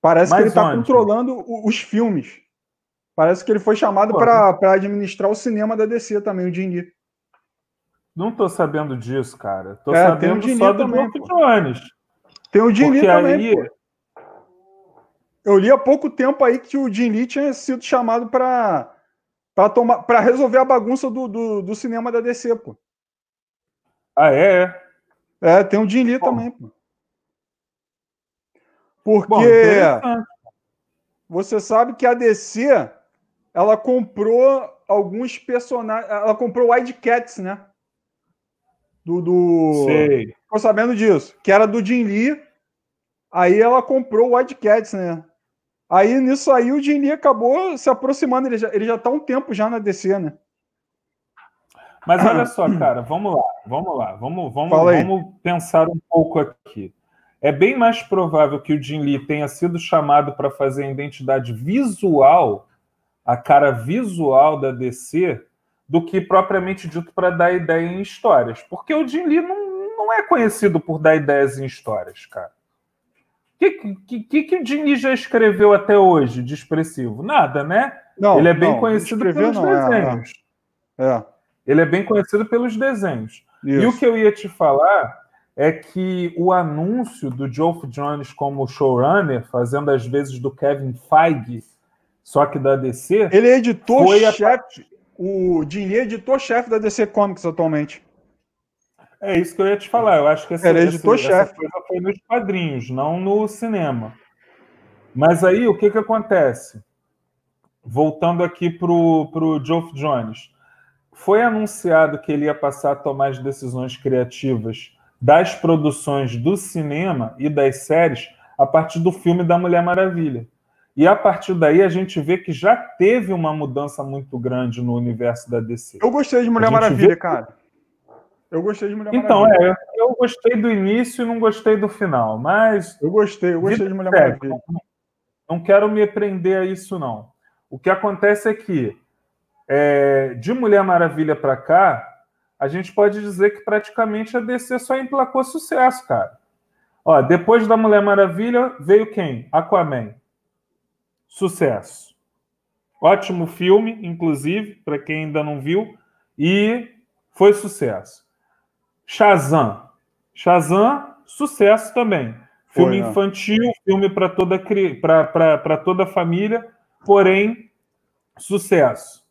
Parece Mas que ele tá onde? controlando o- os filmes. Parece que ele foi chamado para administrar o cinema da DC também, o Jim Lee. Não tô sabendo disso, cara. Tô É, sabendo só do pô. Jones. Tem o Porque também. aí. Eu li há pouco tempo aí que o Lee tinha sido chamado para para tomar para resolver a bagunça do, do, do cinema da DC, pô. ah, é, é. É, tem o Jim Lee também, pô. Porque Bom, você sabe que a DC ela comprou alguns personagens. Ela comprou o Wildcats, né? Do. do... Sei. Ficou sabendo disso. Que era do Jim Lee. Aí ela comprou o Wildcats, né? Aí nisso aí o Jim Lee acabou se aproximando. Ele já, ele já tá um tempo já na DC, né? Mas olha só, cara, vamos lá, vamos lá, vamos, vamos, vamos pensar um pouco aqui. É bem mais provável que o Jim Lee tenha sido chamado para fazer a identidade visual, a cara visual da DC, do que propriamente dito para dar ideia em histórias. Porque o Jim Lee não, não é conhecido por dar ideias em histórias, cara. O que, que, que, que o Jim Lee já escreveu até hoje de expressivo? Nada, né? Não, Ele é bem não, conhecido pelos não, é, desenhos. É, Ele é bem conhecido pelos desenhos. E o isso. que eu ia te falar é que o anúncio do Geoff Jones como showrunner, fazendo as vezes do Kevin Feige, só que da DC, Ele é editor Foi a-. O Jim Lee é editor-chefe da DC Comics atualmente. é isso que eu ia te falar. Eu acho que é esse- editor-chefe. essa coisa foi nos quadrinhos, não no cinema. Mas aí o que, que acontece? Voltando aqui para o Geoff Jones. Foi anunciado que ele ia passar a tomar as decisões criativas das produções do cinema e das séries a partir do filme da Mulher Maravilha. E a partir daí a gente vê que já teve uma mudança muito grande no universo da DC. Eu gostei de Mulher Maravilha, vê- cara. Eu gostei de Mulher Então, Maravilha. é, eu, eu gostei do início e não gostei do final, mas Eu gostei, eu gostei de Mulher. Maravilha. Não, não quero me prender a isso, não. O que acontece é que, é, de Mulher Maravilha para cá, a gente pode dizer que praticamente a DC só emplacou sucesso, cara. Ó, depois da Mulher Maravilha, veio quem? Aquaman. Sucesso. Ótimo filme, inclusive, para quem ainda não viu, e foi sucesso. Shazam. Shazam, sucesso também. Foi, Filme né? infantil, filme para toda, pra toda a família, porém, sucesso.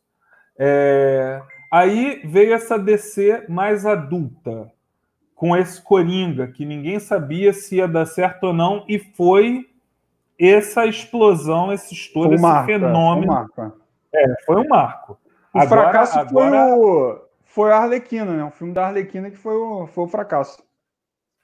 É, Aí veio essa DC mais adulta, com esse Coringa, que ninguém sabia se ia dar certo ou não, e foi essa explosão, esse estouro, Foi esse marco, é, foi um fenômeno. marco, É, foi um marco. O Agora- fracasso agora- foi o foi a Arlequina, né? O filme da Arlequina que foi o, foi o fracasso.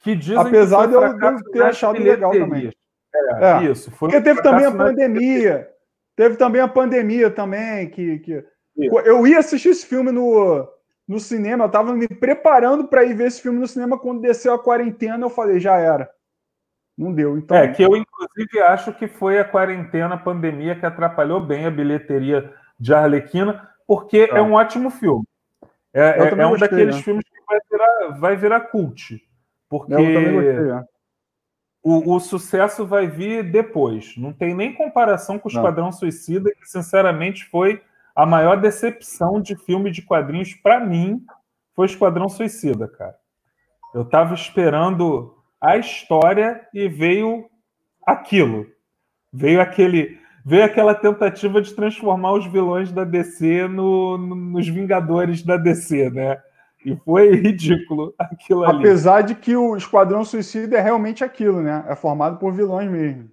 Que dizem Apesar que de eu- ter achado legal bilheterias. É, É. isso. Foi Porque um teve também a pandemia. Teve também a pandemia também, que, que... Isso. eu ia assistir esse filme no, no cinema, eu tava me preparando para ir ver esse filme no cinema quando desceu a quarentena, eu falei, já era. Não deu. Então, É, que eu, inclusive, acho que foi a quarentena, a pandemia, que atrapalhou bem a bilheteria de Arlequina, porque Tá. é um ótimo filme. É, é- é um gostei, daqueles né? filmes que vai virar, vai virar cult. Porque gostei. é. o, o sucesso vai vir depois. Não tem nem comparação com o. Esquadrão Suicida, que, sinceramente, foi a maior decepção de filme de quadrinhos para mim. Foi o Esquadrão Suicida, cara. Eu tava esperando a história e veio aquilo. Veio aquele. Veio aquela tentativa de transformar os vilões da DC no- no- nos Vingadores da DC, né? E foi ridículo aquilo ali. Apesar de que o Esquadrão Suicida é realmente aquilo, né? É formado por vilões mesmo.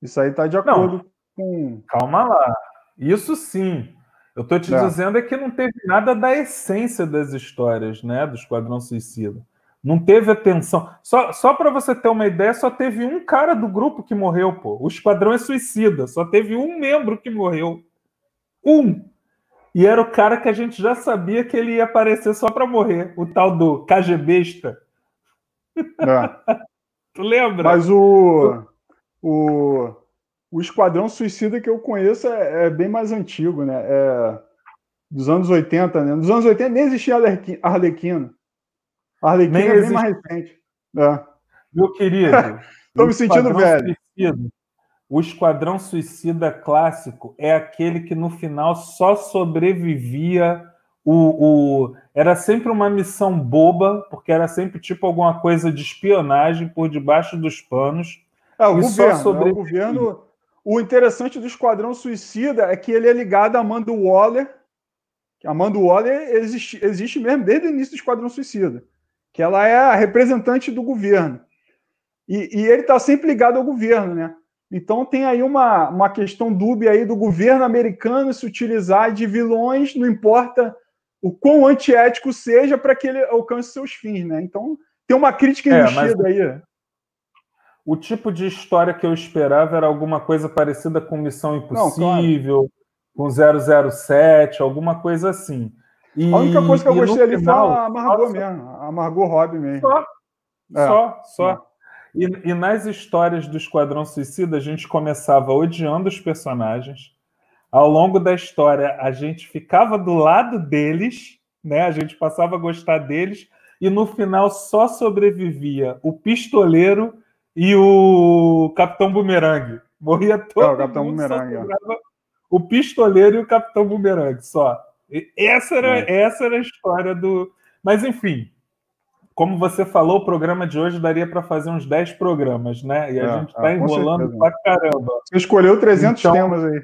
Isso aí tá de acordo com. Calma lá. Isso sim. Eu tô te É. dizendo é que não teve nada da essência das histórias, né, do Esquadrão Suicida. Não teve atenção. Só, só para você ter uma ideia, só teve um cara do grupo que morreu, pô. O Esquadrão é Suicida. Só teve um membro que morreu. Um. E era o cara que a gente já sabia que ele ia aparecer só para morrer. O tal do KGBista. É. Tu lembra? Mas o, o, o Esquadrão Suicida que eu conheço é, é bem mais antigo, né? É dos anos 80, né? Nos anos 80 nem existia Arlequi- Arlequino. A Arlequina Nem é bem mais recente. É. Meu querido. O me sentindo velho. Suicida- o Esquadrão Suicida clássico é aquele que no final só sobrevivia. O, o- Era sempre uma missão boba, porque era sempre tipo alguma coisa de espionagem por debaixo dos panos. É, o E só governo, né? o governo. O interessante do Esquadrão Suicida é que ele é ligado a Amanda Waller. que Amanda Waller existe, existe mesmo desde o início do Esquadrão Suicida. Que ela é a representante do governo. E, e ele está sempre ligado ao governo, né? Então tem aí uma, uma questão dúbia aí do governo americano se utilizar de vilões, não importa o quão antiético seja para que ele alcance seus fins, né? Então tem uma crítica é, aí. O tipo de história que eu esperava era alguma coisa parecida com Missão Impossível, não, claro. com 007, alguma coisa assim. E, a única coisa que eu gostei ali final, foi a Margot só, mesmo, a Margot Robbie mesmo. Só, é. só, só. E, e, nas histórias do Esquadrão Suicida, a gente começava odiando os personagens. Ao longo da história, a gente ficava do lado deles, né? A gente passava a gostar deles, e no final só sobrevivia o pistoleiro e o Capitão Bumerangue. Morria todo é, o Capitão mundo, Bumerangue, é. o pistoleiro e o Capitão Bumerangue, só. Essa era, é. essa era a história do. Mas, enfim, como você falou, o programa de hoje daria para fazer uns 10 programas, né? E a é, gente está é, enrolando certeza. pra caramba. Você escolheu 300 então, temas aí.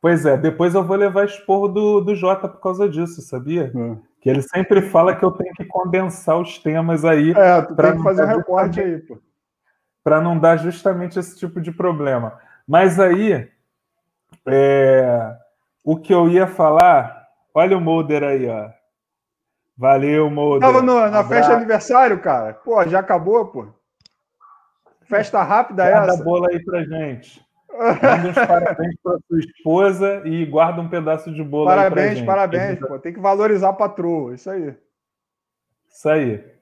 Pois é, depois eu vou levar esporro do, do Jota por causa disso, sabia? É. Que ele sempre fala que eu tenho que condensar os temas aí. É, tu tem que fazer um recorte aí, pô. Para não dar justamente esse tipo de problema. Mas aí, é, o que eu ia falar, olha o Mulder aí, ó. Valeu, Mulder. Tava no, na festa de aniversário, cara. Pô, já acabou, pô. Festa rápida Guarda essa. a bola aí pra gente. Manda uns parabéns pra sua esposa e guarda um pedaço de bolo parabéns, aí gente. Parabéns, parabéns, pô. Tem que valorizar a patroa, isso aí. Isso aí.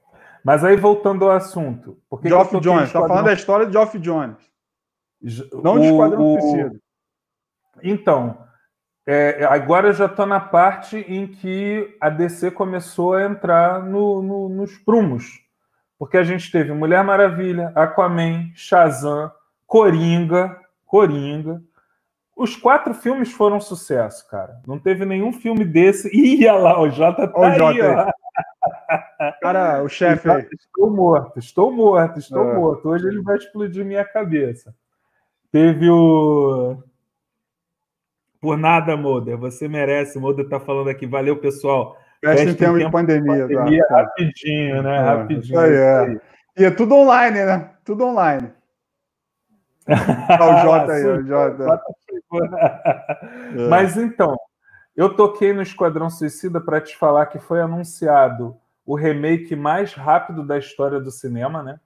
Mas aí, voltando ao assunto. Por que Geoff Jones, tá falando da história de Geoff Jones. Não de Esquadrão o... Suicida. Então, é, agora eu já estou na parte em que a DC começou a entrar no, no, nos prumos. Porque a gente teve Mulher Maravilha, Aquaman, Shazam, Coringa, Coringa. Os quatro filmes foram um sucesso, cara. Não teve nenhum filme desse. Ih, olha lá, o Jota tá o aí, Jota ó. Cara, o chefe aí. Estou morto, estou morto, estou é. morto. Hoje ele vai explodir minha cabeça. Teve o por nada, Moda. Você merece. Moda está falando aqui. Valeu, pessoal. Festa em tempo de pandemia. pandemia tá. Rapidinho, né? É, rapidinho. Aí, é. E é tudo online, né? Tudo online. Olha o Jota aí, o Jota. É. Mas então, eu toquei no Esquadrão Suicida para te falar que foi anunciado o remake mais rápido da história do cinema, né?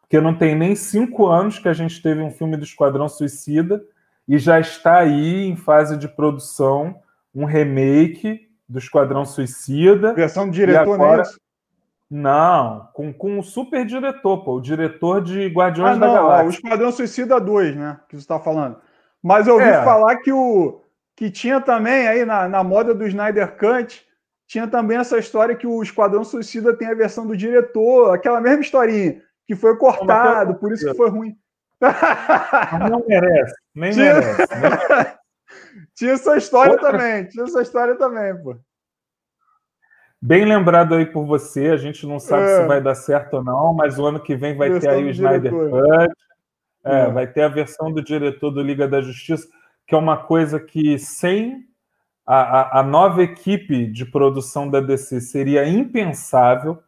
Porque não tem nem cinco anos que a gente teve um filme do Esquadrão Suicida e já está aí em fase de produção um remake do Esquadrão Suicida. Versão de diretor agora... Não, com, com o super diretor, pô, o diretor de Guardiões ah, da não, Galáxia. O Esquadrão Suicida 2, né? Que você está falando. Mas eu ouvi é. falar que o que tinha também aí na, na moda do Snyder Cut, tinha também essa história que o Esquadrão Suicida tem a versão do diretor, aquela mesma historinha, que foi cortado, por isso que foi ruim. Não merece, nem tinha... merece. tinha essa história Outra... também, tinha essa história também, pô. Bem lembrado aí por você, a gente não sabe é. se vai dar certo ou não, mas o ano que vem vai ter aí o Snyder Cut, é, é. vai ter a versão do diretor do Liga da Justiça, que é uma coisa que sem a, a, a nova equipe de produção da DC seria impensável,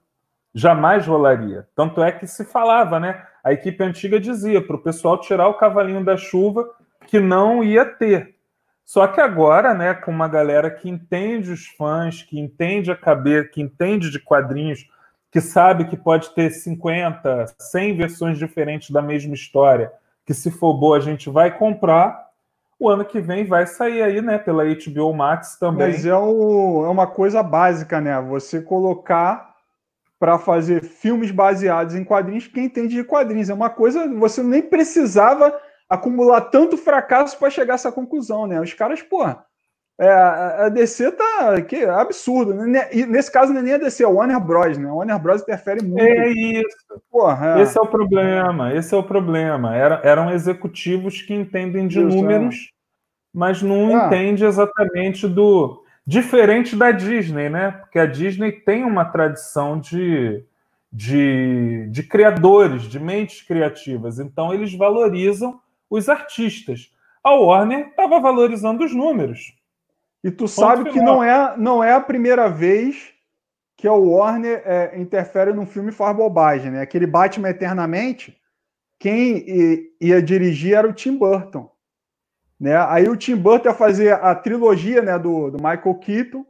jamais rolaria. Tanto é que se falava, né? a equipe antiga dizia para o pessoal tirar o cavalinho da chuva, que não ia ter. Só que agora, né, com uma galera que entende os fãs, que entende a cabeça, que entende de quadrinhos, que sabe que pode ter 50, 100 versões diferentes da mesma história, que se for boa a gente vai comprar, o ano que vem vai sair aí, né, pela HBO Max também. Mas é, o, é uma coisa básica, né? Você colocar para fazer filmes baseados em quadrinhos, quem entende de quadrinhos. É uma coisa, você nem precisava acumular tanto fracasso para chegar a essa conclusão, né? Os caras, porra, é, a DC tá que é absurdo. Né? E nesse caso não é nem a DC, é o Warner Bros, né? O Warner Bros interfere muito. É isso. Porra, é. Esse é o problema, esse é o problema. Era, eram executivos que entendem de isso, números, é. mas não é. entende exatamente do Diferente da Disney, né? Porque a Disney tem uma tradição de, de, de criadores, de mentes criativas. Então, eles valorizam os artistas. A Warner estava valorizando os números. E tu sabe que não é, não é a primeira vez que a Warner é, interfere num filme e faz bobagem, né? Aquele Batman Eternamente, quem ia dirigir era o Tim Burton. Né? Aí o Tim Burton ia fazer a trilogia né, do, do Michael Keaton,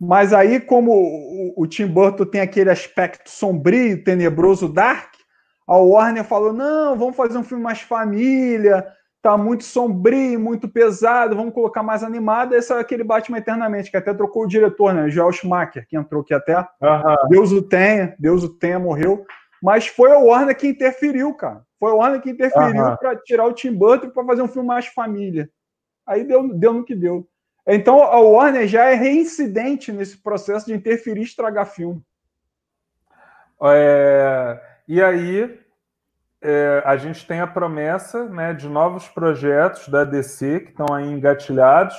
mas aí, como o, o, Tim Burton tem aquele aspecto sombrio, tenebroso, dark, a Warner falou: não, vamos fazer um filme mais família, tá muito sombrio, muito pesado, vamos colocar mais animado. Esse é aquele Batman Eternamente, que até trocou o diretor, né? Joel Schumacher, que entrou aqui até. Uhum. Deus o tenha, Deus o tenha, morreu. Mas foi a Warner que interferiu, cara. Foi a Warner que interferiu uhum. para tirar o Tim Burton para fazer um filme mais família. Aí deu, deu no que deu. Então a Warner já é reincidente nesse processo de interferir e estragar filme. É, e aí é, a gente tem a promessa né, de novos projetos da DC que estão aí engatilhados.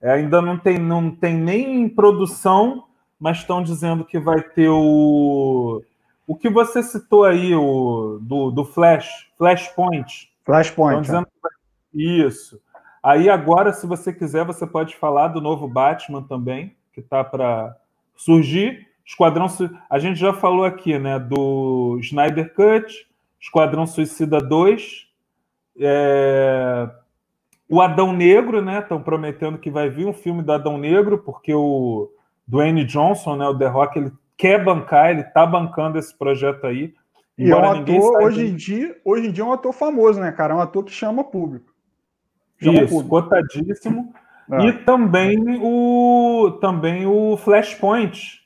É, ainda não tem, não tem nem em produção, mas estão dizendo que vai ter o. O que você citou aí, o do, do Flash, Flashpoint. Flashpoint. Dizendo é. Isso. Aí agora, se você quiser, você pode falar do novo Batman também, que está para surgir. Esquadrão, a gente já falou aqui, né, do Snyder Cut, Esquadrão Suicida 2, é... o Adão Negro, né? Estão prometendo que vai vir um filme do Adão Negro, porque o Dwayne Johnson, né, o The Rock, ele quer bancar, ele está bancando esse projeto aí. E é um ator, hoje em, dia, hoje em dia é um ator famoso, né, cara? É um ator que chama público. Isso, cotadíssimo. É. E também o, também o Flashpoint,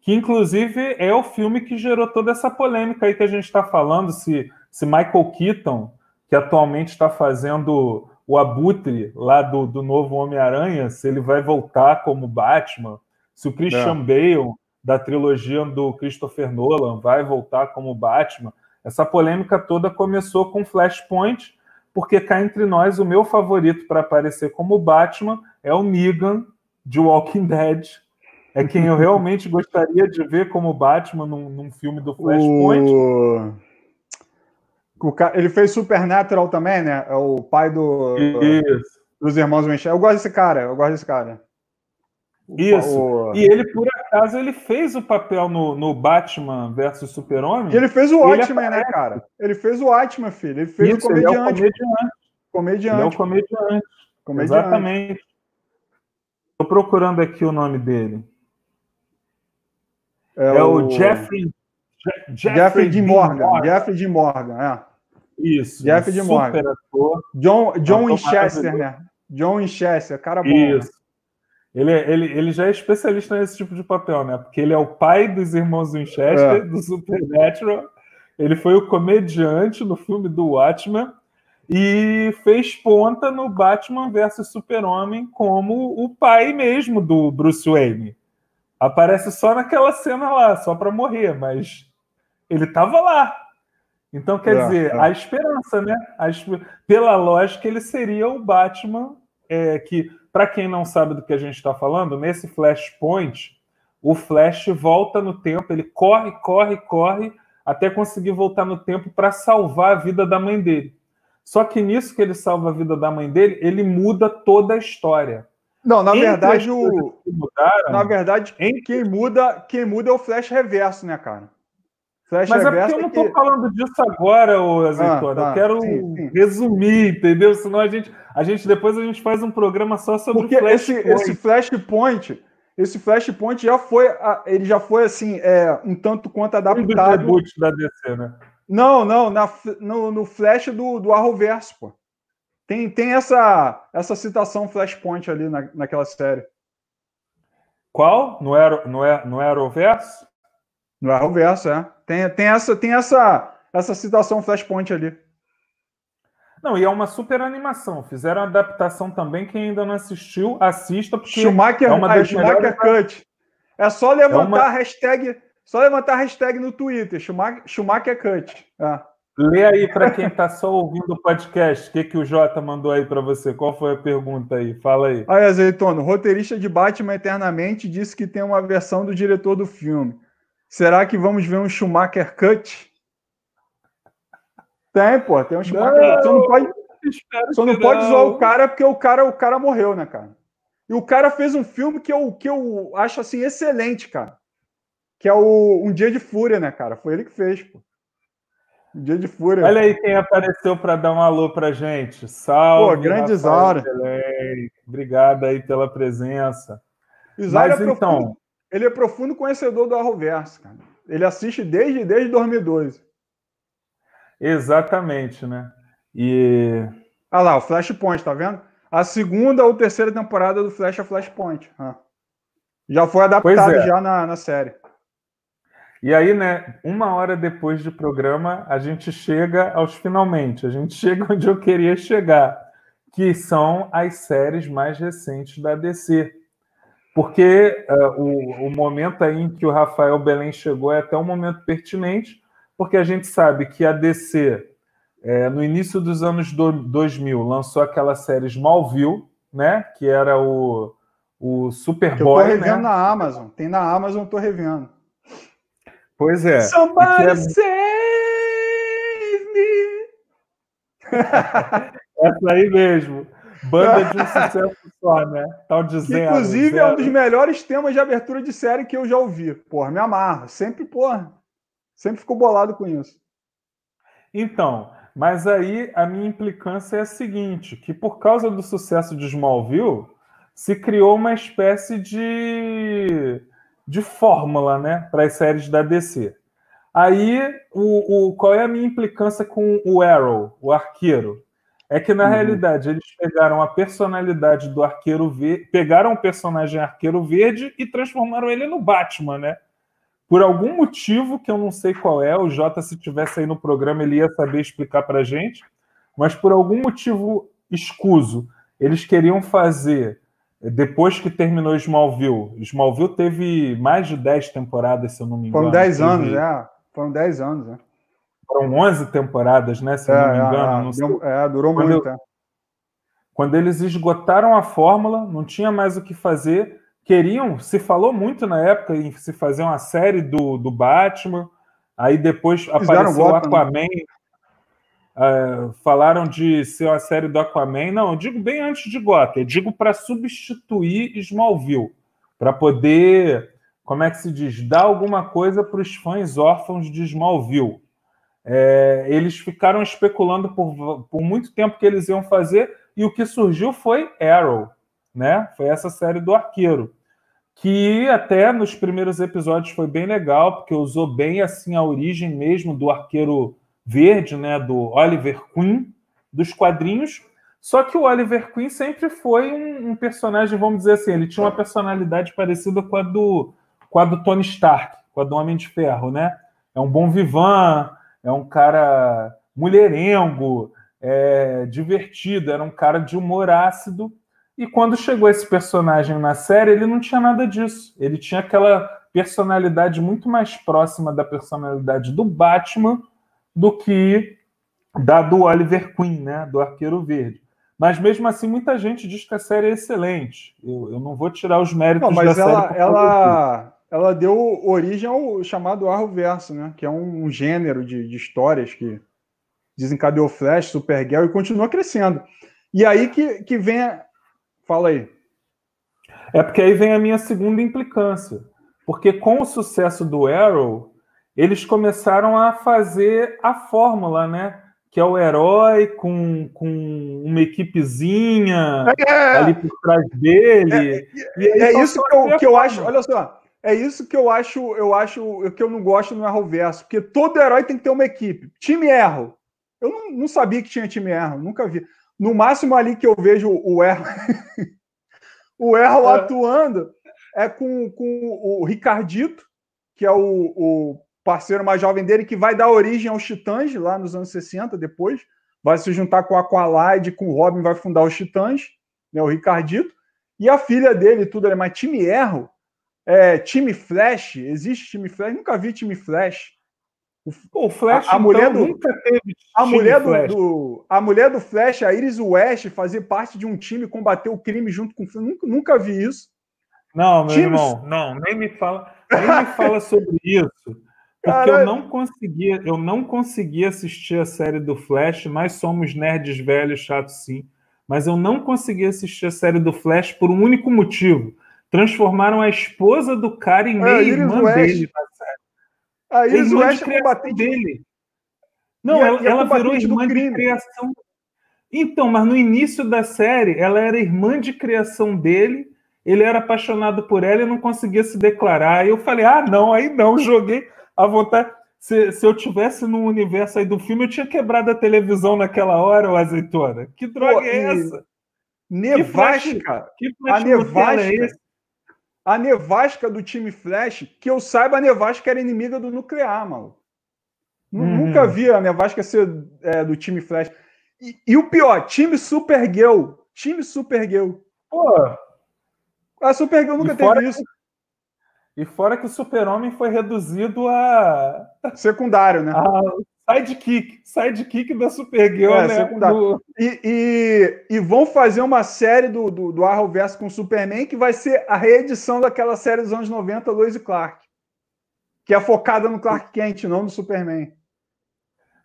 que inclusive é o filme que gerou toda essa polêmica aí que a gente está falando, se, se Michael Keaton, que atualmente está fazendo o Abutre lá do, do novo Homem-Aranha, se ele vai voltar como Batman, se o Christian é. Bale, da trilogia do Christopher Nolan, vai voltar como Batman. Essa polêmica toda começou com Flashpoint, porque cá entre nós, o meu favorito para aparecer como Batman é o Negan de Walking Dead. É quem eu realmente gostaria de ver como Batman num, num filme do Flashpoint. O... O ca... Ele fez Supernatural também, né? É o pai do... Isso. dos irmãos Winchester. Eu gosto desse cara, eu gosto desse cara. Isso. O... E ele, por acaso, ele fez o papel no, no Batman versus Super-Homem. Ele fez o Watchmen, né, cara? Ele fez o Watchmen, filho. Ele fez Isso, o comediante. Ele é o comediante. comediante. Ele é o comediante. comediante. Exatamente. Estou procurando aqui o nome dele. É, é o... o Jeffrey. Jeffrey, Jeffrey D. Morgan. Morgan. Jeffrey D. Morgan, é. Isso. Jeffrey D. Morgan. Ator. John, John Winchester, né? John Winchester, cara bom. Né? Isso. Ele, ele, ele já é especialista nesse tipo de papel, né? Porque ele é o pai dos irmãos Winchester, é. do Supernatural. Ele foi o comediante no filme do Watchmen e fez ponta no Batman vs Super-Homem como o pai mesmo do Bruce Wayne. Aparece só naquela cena lá, só para morrer, mas ele estava lá. Então, quer é, dizer, é. a esperança, né? A, pela lógica, ele seria o Batman é, que para quem não sabe do que a gente está falando, nesse Flashpoint, o Flash volta no tempo, ele corre, corre, corre, até conseguir voltar no tempo para salvar a vida da mãe dele. Só que nisso que ele salva a vida da mãe dele, ele muda toda a história. Não, na Entre verdade, o. Mudaram, na verdade, em... quem muda, quem muda é o Flash reverso, né, cara? Mas é porque eu não estou que... falando disso agora, ô Azeitona. Ah, tá. Eu quero sim, sim. resumir, entendeu? Senão a gente, a gente depois a gente faz um programa só sobre porque o Flashpoint. Esse, esse Flashpoint, esse Flashpoint já foi, ele já foi assim, é, um tanto quanto adaptado. Um dos da DC, né? Não, não, na, no, no Flash do, do Arrowverso, pô. Tem, tem essa, essa citação Flashpoint ali na, naquela série. Qual? No, Aero, no, no Arrowverso? No Arrowverso, é. Tem, tem, essa, tem essa, essa citação Flashpoint ali. Não, e é uma super animação. Fizeram adaptação também. Quem ainda não assistiu, assista. Porque Schumacher, é uma das Schumacher Cut. É só levantar é uma... a hashtag. Só levantar a hashtag no Twitter. Schumacher, Schumacher Cut. É. Lê aí para quem está só ouvindo o podcast. O que, que o Jota mandou aí para você? Qual foi a pergunta aí? Fala aí. Aí, Azeitono, roteirista de Batman Eternamente disse que tem uma versão do diretor do filme. Será que vamos ver um Schumacher Cut? Tem, pô, tem um Schumacher. Não, só não pode, só não pode zoar o cara porque o cara, o cara morreu, né, cara? E o cara fez um filme que eu, que eu acho assim excelente, cara. que é o Um Dia de Fúria, né, cara? Foi ele que fez, pô. Um Dia de Fúria. Olha aí quem apareceu para dar um alô pra gente. Salve. Pô, grande Isaura. Obrigado aí pela presença. Isaura Mas é então, ele é profundo conhecedor do Arroverso, cara. Ele assiste desde, desde 2012. Exatamente, né? E. Ah lá, o Flashpoint, tá vendo? A segunda ou terceira temporada do Flash é Flashpoint. Ah. Já foi adaptado é. já na, na série. E aí, né, uma hora depois do programa, a gente chega aos finalmente. A gente chega onde eu queria chegar, que são as séries mais recentes da DC. Porque uh, o, o momento aí em que o Rafael Belém chegou é até um momento pertinente, porque a gente sabe que a DC, é, no início dos anos do, 2000, lançou aquela série Smallville, né? Que era o, o Superboy. Eu tô revendo né? na Amazon. Tem na Amazon, tô revendo. Pois é. Somebody é... save me! Essa aí mesmo. Banda de um sucesso só, né? Tal de. Inclusive, zero. é um dos melhores temas de abertura de série que eu já ouvi. Porra, me amarra. Sempre, porra. Sempre fico bolado com isso. Então, mas aí a minha implicância é a seguinte: que por causa do sucesso de Smallville, se criou uma espécie de, de fórmula né, para as séries da DC. Aí, o, o, qual é a minha implicância com o Arrow, o arqueiro? É que, na uhum. realidade, eles pegaram a personalidade do arqueiro verde, pegaram o personagem arqueiro verde e transformaram ele no Batman, né? Por algum motivo que eu não sei qual é, o Jota, se tivesse aí no programa, ele ia saber explicar pra gente, mas por algum motivo escuso, eles queriam fazer, depois que terminou Smallville, Smallville teve mais de 10 temporadas, se eu não me engano. Foram 10 anos, é. Foram 10 anos, né? Foram 11 temporadas, né? Se é, não me engano. É, não é, durou quando muito. Eu, é. Quando eles esgotaram a fórmula, não tinha mais o que fazer. Queriam, se falou muito na época em se fazer uma série do, do Batman. Aí depois Fizeram apareceu o Aquaman. Uh, falaram de ser uma série do Aquaman. Não, eu digo bem antes de Gotham. Eu digo para substituir Smallville. Para poder, como é que se diz, dar alguma coisa para os fãs órfãos de Smallville. É, eles ficaram especulando por, por muito tempo que eles iam fazer, e o que surgiu foi Arrow, né? Foi essa série do arqueiro. Que até nos primeiros episódios foi bem legal, porque usou bem assim a origem mesmo do arqueiro verde, né? Do Oliver Queen, dos quadrinhos. Só que o Oliver Queen sempre foi um, um personagem, vamos dizer assim, ele tinha uma personalidade parecida com a do, com a do Tony Stark, com a do Homem de Ferro, né? É um bom vivan, é um cara mulherengo, é, divertido, era um cara de humor ácido. E quando chegou esse personagem na série, ele não tinha nada disso. Ele tinha aquela personalidade muito mais próxima da personalidade do Batman do que da do Oliver Queen, né, do Arqueiro Verde. Mas mesmo assim, muita gente diz que a série é excelente. Eu, eu não vou tirar os méritos não, mas da ela, série. Ela, ela deu origem ao chamado Arrowverso, né? Que é um, um gênero de, de, histórias que desencadeou Flash, Supergirl e continua crescendo. E aí que, que vem. A... Fala aí. É porque aí vem a minha segunda implicância. Porque com o sucesso do Arrow, eles começaram a fazer a fórmula, né? Que é o herói com, com uma equipezinha é, ali por trás dele. É, é isso que eu, que eu acho. Olha só, é isso que eu acho, eu acho que eu não gosto no Arrowverso, porque todo herói tem que ter uma equipe. Time Erro. Eu não, não sabia que tinha time Erro, nunca vi. No máximo ali que eu vejo o Erro, o Erro é. atuando é com, com o Ricardito, que é o, o, parceiro mais jovem dele, que vai dar origem aos Titãs lá nos anos 60, depois. Vai se juntar com a Aqualide, com o Robin, vai fundar os Titãs, né, o Ricardito. E a filha dele, tudo, é mas time Erro é, time Flash, existe time Flash? Nunca vi time Flash. O, o Flash a, a mulher então, do, nunca teve a mulher do, do, a mulher do Flash, a Iris West, fazer parte de um time combater o crime junto com o Flash. Nunca, nunca vi isso. Não, meu irmão, não, nem me fala, nem me fala sobre isso. Porque eu não conseguia, eu não conseguia assistir a série do Flash, nós somos nerds velhos, chatos sim, mas eu não conseguia assistir a série do Flash por um único motivo transformaram a esposa do cara em é, meia irmã West. dele na A É Iris irmã West de é combatente dele. Não, E a- ela, e a ela virou irmã de criação. Então, mas no início da série, ela era irmã de criação dele, ele era apaixonado por ela e não conseguia se declarar. Aí eu falei, ah, não, aí não, joguei à vontade. Se, se eu tivesse no universo aí do filme, eu tinha quebrado a televisão naquela hora, ô azeitona. Que droga Pô, é essa? Nevasca. Que A flash Nutella é nevasca. esse? A nevasca do time Flash, que eu saiba, a nevasca era inimiga do nuclear, mano. Nu- Uhum. Nunca vi a nevasca ser é, do time Flash. E, e o pior, time Supergirl. Time Supergirl. Pô, A Supergirl nunca teve isso. e fora que o super-homem foi reduzido a, Secundário, né? a sidekick, sidekick da Supergirl, É, né? Do- E, e, e vão fazer uma série do, do, do Arrowverse com o Superman que vai ser a reedição daquela série dos anos 90, Lois e Clark. Que é focada no Clark Kent, não no Superman.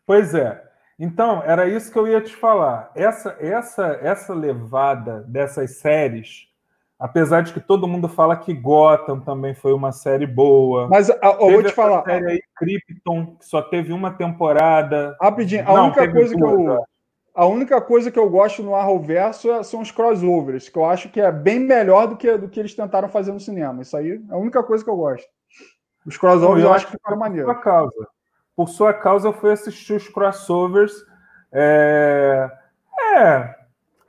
Pois é. Então, era isso que eu ia te falar. Essa, essa, essa levada dessas séries, apesar de que todo mundo fala que Gotham também foi uma série boa. Mas a- eu vou te falar, série aí, Krypton, que só teve uma temporada. rapidinho, a Não, única coisa que duas, eu. A única coisa que eu gosto no Arrowverso é- são os crossovers, que eu acho que é bem melhor do que, do que eles tentaram fazer no cinema. Isso aí é a única coisa que eu gosto. Os crossovers eu, eu acho que ficaram Por maneiros. sua causa. Por sua causa, eu fui assistir os crossovers. É, é,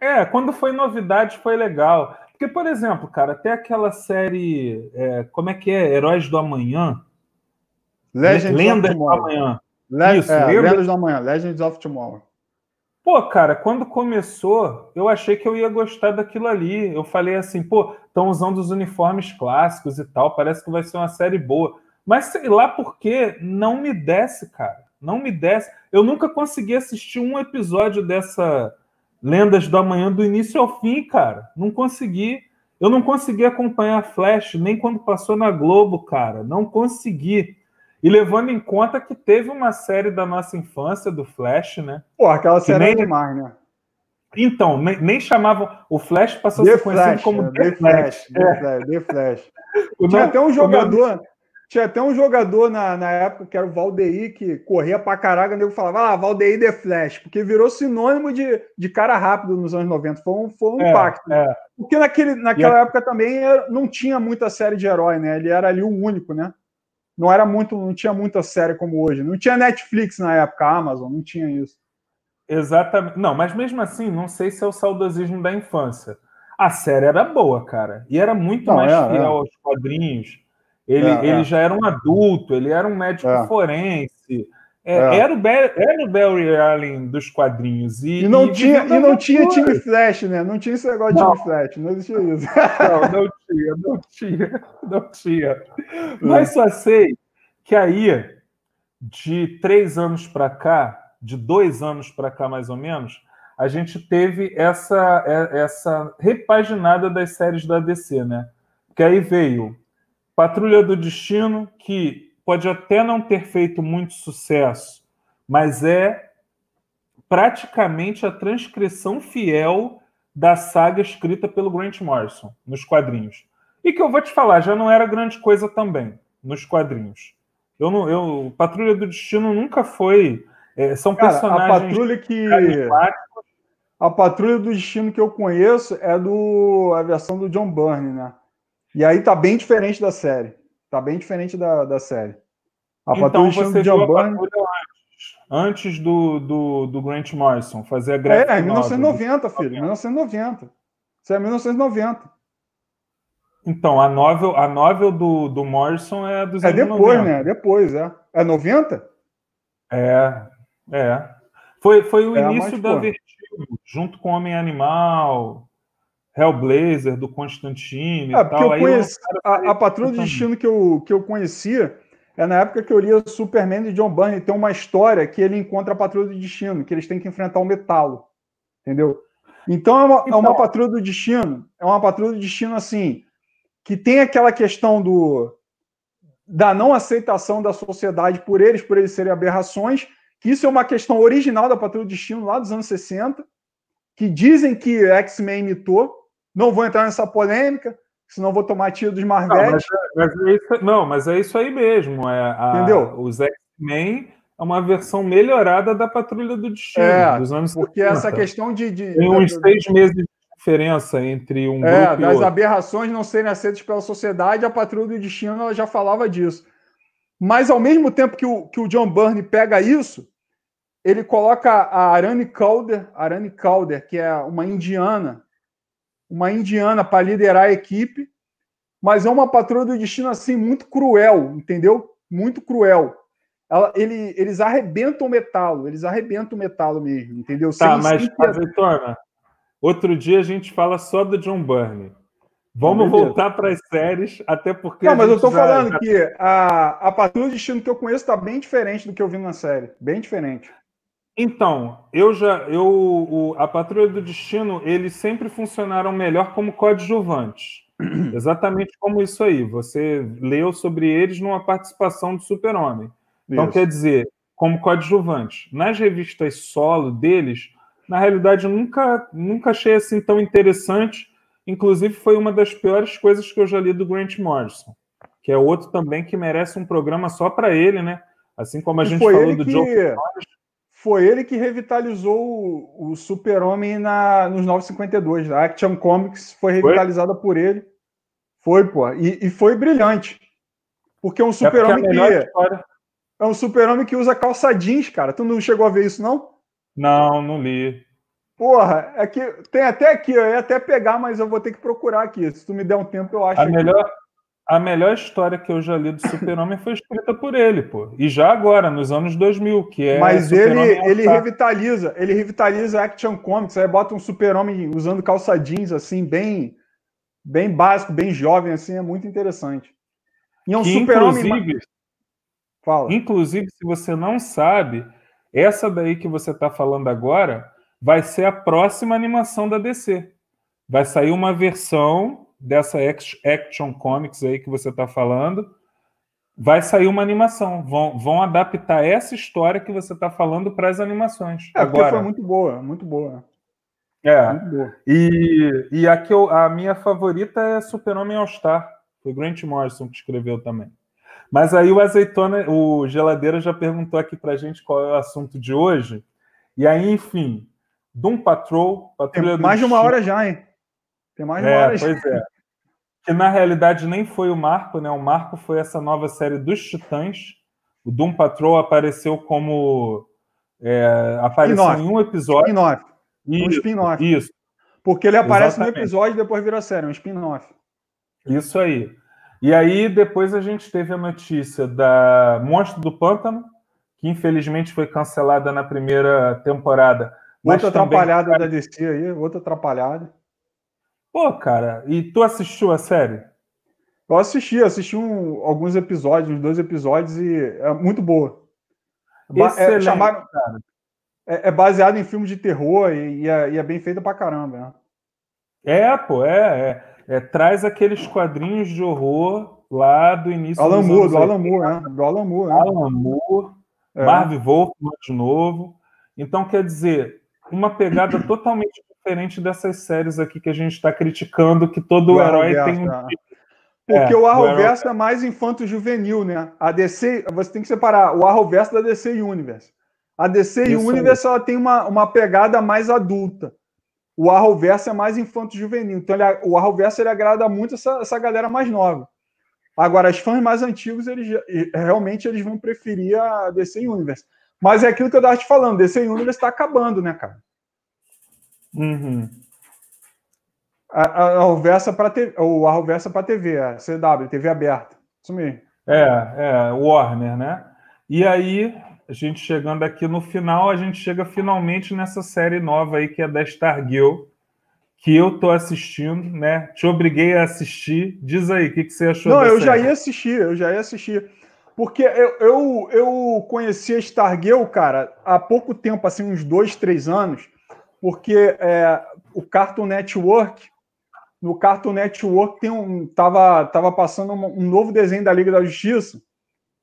é, quando foi novidade, foi legal. Porque, por exemplo, cara, até aquela série. é, como é que é? Heróis do Amanhã? Legends Lendas of do. Amanhã. Le Isso, é? Lendas do Amanhã, Legends of Tomorrow. Pô, cara, quando começou, eu achei que eu ia gostar daquilo ali. Eu falei assim, pô, estão usando os uniformes clássicos e tal, parece que vai ser uma série boa. Mas sei lá por que não me desce, cara. Não me desce. Eu nunca consegui assistir um episódio dessa Lendas do Amanhã do início ao fim, cara. Não consegui. Eu não consegui acompanhar Flash nem quando passou na Globo, cara. Não consegui. E levando em conta que teve uma série da nossa infância do Flash, né? Pô, aquela série nem- é demais, né? Então, nem, nem chamavam. O Flash passou a ser conhecido Flash, como é, The The Flash. Flash, The Flash, The Flash. Tinha até um jogador, tinha até um jogador na, na época que era o Valdeir, que corria pra caraca, o nego falava, ah, Valdeir The Flash, porque virou sinônimo de, de cara rápido nos anos 90. Foi um, foi um É, impacto. é. Porque naquele, naquela época também era- não tinha muita série de herói, né? Ele era ali o único, né? Não era muito, não tinha muita série como hoje. Não tinha Netflix na época, Amazon, não tinha isso. Exatamente. Não, mas mesmo assim, não sei se é o saudosismo da infância. A série era boa, cara. E era muito Não, mais é, fiel aos quadrinhos. Ele, É, ele é. já era um adulto, ele era um médico É. forense. É, É. Era, o Barry, era o Barry Allen dos quadrinhos. E, E não, e tinha, e não tinha time Flash, né? Não tinha esse negócio de Não. time Flash, não existia isso. Não, não tinha, não tinha, não tinha. Mas só sei que aí, de três anos para cá, de dois anos para cá mais ou menos, a gente teve essa, essa repaginada das séries da DC, né? Que aí veio Patrulha do Destino, que pode até não ter feito muito sucesso, mas é praticamente a transcrição fiel da saga escrita pelo Grant Morrison nos quadrinhos. E que eu vou te falar, já não era grande coisa também nos quadrinhos. Eu não, eu, Patrulha do Destino nunca foi. é, são Cara, a personagens patrulha que. A patrulha do destino que eu conheço é do a versão do John Byrne, né? E aí tá bem diferente da série. Tá bem diferente da, da série. A patrulha Então destino você viu a patrulha antes, antes do, do, do Grant Morrison fazer a graphic É, é novel. 1990, filho. 1990. Isso é 1990. Então, a novel, a novel do, do Morrison é dos É depois, 90. né? Depois, é. É 90? É, é. Foi, foi o É, início mas, da. Vertigo, junto com Homem Animal, Hellblazer, do Constantine É, e tal. eu conheci. A, a patrulha do destino que eu, que eu conhecia é na época que eu lia Superman de John Byrne. Tem uma história que ele encontra a patrulha do destino, que eles têm que enfrentar o metalo. Entendeu? Então é uma, é uma Então- patrulha do destino, é uma patrulha do destino assim, que tem aquela questão do da não aceitação da sociedade por eles, por eles serem aberrações, que isso é uma questão original da Patrulha do Destino lá dos anos 60, que dizem que X-Men imitou. Não vou entrar nessa polêmica, senão vou tomar tiro dos Não, mas mas é isso, não, mas é isso aí mesmo. É a, Entendeu? Os X-Men é uma versão melhorada da Patrulha do Destino, É, dos anos Porque 70. essa questão de. de Tem uns da- seis meses de diferença entre um É, grupo e das aberrações não serem aceitas pela sociedade, a Patrulha do Destino ela já falava disso. Mas ao mesmo tempo que o, que o John Byrne pega isso, ele coloca a Arane Calder, Arane Calder, que é uma indiana, uma indiana para liderar a equipe, mas é uma Patrulha do Destino assim muito cruel, entendeu? Muito cruel. Ela- ele- eles arrebentam o metalo, eles arrebentam o metalo mesmo, entendeu? Tá, Sem- mas, sem Azeitona, outro dia a gente fala só do John Byrne. Vamos voltar para as séries, até porque. Não, mas eu tô já- falando que a, a Patrulha do Destino que eu conheço tá bem diferente do que eu vi na série. Bem diferente. Então, eu já. Eu, o- a Patrulha do Destino, eles sempre funcionaram melhor como coadjuvantes. Exatamente como isso aí. Você leu sobre eles numa participação do Super-Homem. Então, Isso. quer dizer, como coadjuvante. Nas revistas solo deles, na realidade, nunca, nunca achei assim tão interessante. Inclusive, foi uma das piores coisas que eu já li do Grant Morrison, que é outro também que merece um programa só para ele, né? Assim como a E gente falou do que- Joe. Foi ele que revitalizou o, o Super-Homem na- nos 952. A Action Comics foi revitalizada por ele. Foi, pô. E, e foi brilhante. Porque é um É a super-homem melhor que, história. é um super-homem que usa calça jeans, cara. Tu não chegou a ver isso, não? Não, não li. Porra, é que tem até aqui, eu ia até pegar, mas eu vou ter que procurar aqui. Se tu me der um tempo, eu acho. A melhor, a melhor história que eu já li do Super-Homem foi escrita por ele, pô. E já agora, nos anos 2000, que é. Mas ele, ele All-Star. revitaliza, ele revitaliza a Action Comics, aí bota um super-homem usando calça jeans, assim, bem, bem básico, bem jovem, assim, é muito interessante. E é um Que, super-homem... inclusive, Fala. inclusive, se você não sabe, essa daí que você está falando agora vai ser a próxima animação da DC. Vai sair uma versão dessa Act- Action Comics aí que você está falando. Vai sair uma animação. Vão, vão adaptar essa história que você está falando para as animações. É, agora, foi muito boa, muito boa. é, Muito boa. E, e a, que eu- a minha favorita é Super-Homem All-Star. Foi Grant Morrison que escreveu também. Mas aí o Azeitona, o Geladeira já perguntou aqui pra gente qual é o assunto de hoje. E aí, enfim, Doom Patrol, Patrulha mais de uma hora já, hein? Tem mais É, hora já. pois é. Que na realidade nem foi o Marco, né? O Marco foi essa nova série dos Titãs. O Doom Patrol apareceu como. é, apareceu em um episódio. Spin-off. Um spin-off. isso. Porque ele aparece Exatamente. no episódio e depois vira série, um spin-off. Isso aí. E aí, depois a gente teve a notícia da Monstro do Pântano, que infelizmente foi cancelada na primeira temporada. Outra também- atrapalhada da DC aí, outra atrapalhada. Pô, cara, e tu assistiu a série? Eu assisti, assisti um- alguns episódios, uns dois episódios, e é muito boa. É, Excelente, chamaram- cara. é, é baseado em filme de terror e, e é, e é bem feita pra caramba. Né? É, pô, é, é, é, Traz aqueles quadrinhos de horror lá do início Alan dos Moore, do Alan 80. Moore, né? Do Alan Moore. Né? Alan Moore, É. Marv Wolfman de novo. Então, quer dizer, uma pegada totalmente diferente dessas séries aqui que a gente está criticando, que todo Do herói tem um né? Porque É, o do Arrowverse é mais infanto-juvenil, né? A DC, você tem que separar o Arrowverse da DC Universe. A DC Isso aí. Universe ela tem uma, uma pegada mais adulta. O Arrowverse é mais infanto-juvenil. Então, ele, o Arrowverse ele agrada muito essa, essa galera mais nova. Agora, os fãs mais antigos, eles realmente eles vão preferir a DC Universe. Mas é aquilo que eu estava te falando, DC Universe está acabando, né, cara? Uhum. A, a, a para TV, é para TV, a CW, TV aberta. Isso mesmo. É, é, Warner, né? E aí, a gente chegando aqui no final, a gente chega finalmente nessa série nova aí que é da Stargirl, que eu tô assistindo, né? Te obriguei a assistir. Diz aí, o que, que você achou Não, eu já série? ia assistir, eu já ia assistir. Porque eu, eu, eu conheci a Stargirl, cara, há pouco tempo, assim, uns dois, três anos, porque é, o Cartoon Network, no Cartoon Network tem um, tava, tava passando um, um novo desenho da Liga da Justiça,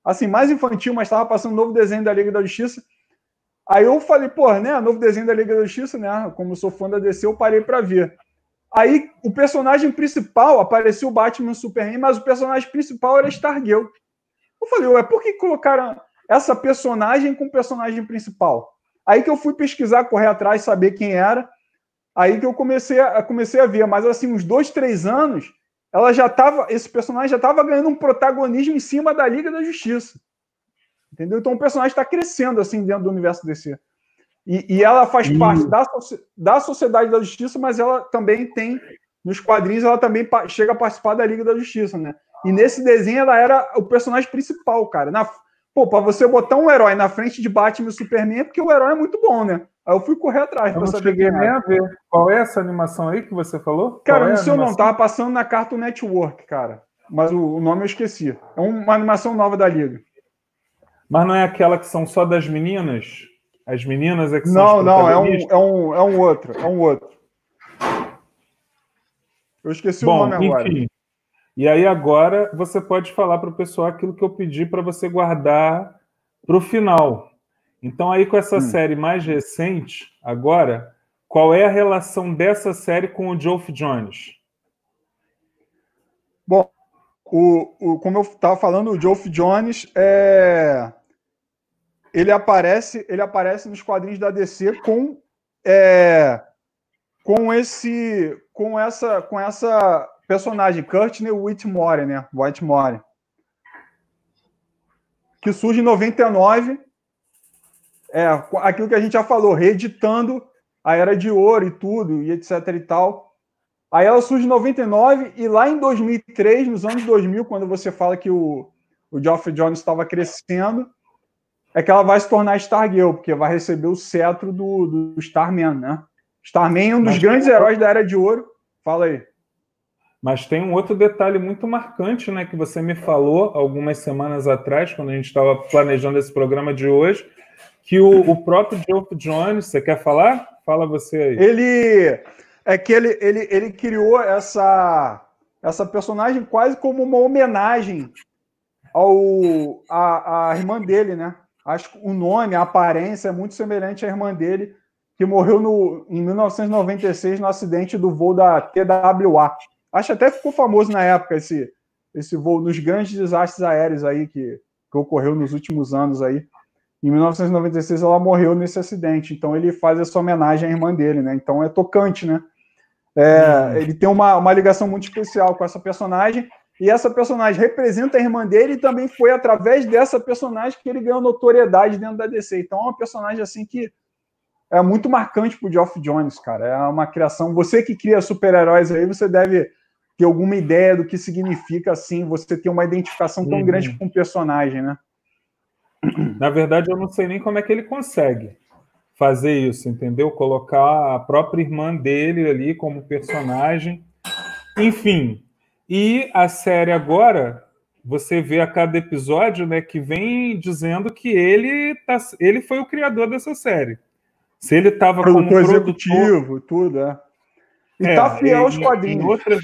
assim, mais infantil, mas estava passando um novo desenho da Liga da Justiça. Aí eu falei, pô, né, novo desenho da Liga da Justiça, né? Como eu sou fã da DC, eu parei para ver. Aí o personagem principal apareceu o Batman o Superman, mas o personagem principal era Stargirl. Eu falei, ué, por que colocaram essa personagem com o personagem principal? Aí que eu fui pesquisar, correr atrás, saber quem era. Aí que eu comecei a, comecei a ver. Mas assim, uns dois, três anos, ela já tava, esse personagem já estava ganhando um protagonismo em cima da Liga da Justiça. Entendeu? Então o personagem está crescendo assim dentro do universo DC. E, e ela faz parte da, da Sociedade da Justiça, mas ela também tem, nos quadrinhos, ela também chega a participar da Liga da Justiça, né? E nesse desenho ela era o personagem principal, cara. Na, pô, pra você botar um herói na frente de Batman e Superman é porque o herói é muito bom, né? Aí eu fui correr atrás. Eu não cheguei nem a ver. Qual é essa animação aí que você falou? Cara, é não sei o nome. Tava passando na Cartoon Network, cara. Mas o, o nome eu esqueci. É uma animação nova da Liga. Mas não é aquela que são só das meninas? As meninas é que são Não, não, é um, é, um, é um outro. É um outro. Eu esqueci Bom, o nome agora. E aí agora você pode falar para o pessoal aquilo que eu pedi para você guardar para o final. Então aí com essa hum. série mais recente, agora, qual é a relação dessa série com o Geoff Jones? Bom, o, o, como eu estava falando, o Geoff Jones é ele aparece ele aparece nos quadrinhos da DC com é, com esse com essa com essa personagem Courtney Whitmore, né? Whitmore. Que surge em 99. É, aquilo que a gente já falou, reeditando a Era de Ouro e tudo, e etc e tal. Aí ela surge em 99 e lá em 2003, nos anos 2000, quando você fala que o, o Geoffrey Jones estava crescendo, é que ela vai se tornar Stargirl, porque vai receber o cetro do, do Starman, né? Starman é um dos Mas grandes heróis da Era de Ouro. Fala aí. Mas tem um outro detalhe muito marcante, né, que você me falou algumas semanas atrás, quando a gente estava planejando esse programa de hoje, que o, o próprio Geoff Jones, você quer falar? Fala você aí. Ele é que ele, ele, ele criou essa essa personagem quase como uma homenagem ao a, a irmã dele, né? Acho que o nome, a aparência é muito semelhante à irmã dele, que morreu no, em 1996 no acidente do voo da TWA. Acho até que ficou famoso na época esse, esse voo, nos grandes desastres aéreos aí que, que ocorreu nos últimos anos aí. Em 1996 ela morreu nesse acidente, então ele faz essa homenagem à irmã dele, né? Então é tocante, né? É, uhum. Ele tem uma, uma ligação muito especial com essa personagem, e essa personagem representa a irmã dele e também foi através dessa personagem que ele ganhou notoriedade dentro da DC. Então é uma personagem assim que é muito marcante pro Geoff Jones, cara. É uma criação. Você que cria super-heróis aí, você deve ter alguma ideia do que significa assim você ter uma identificação tão uhum. grande com o personagem, né? Na verdade, eu não sei nem como é que ele consegue fazer isso, entendeu? Colocar a própria irmã dele ali como personagem. Enfim, e a série agora, você vê a cada episódio, né, que vem dizendo que ele tá, ele foi o criador dessa série. Se ele estava como executivo, tudo, é. E é, tá fiel aos quadrinhos. Em outras,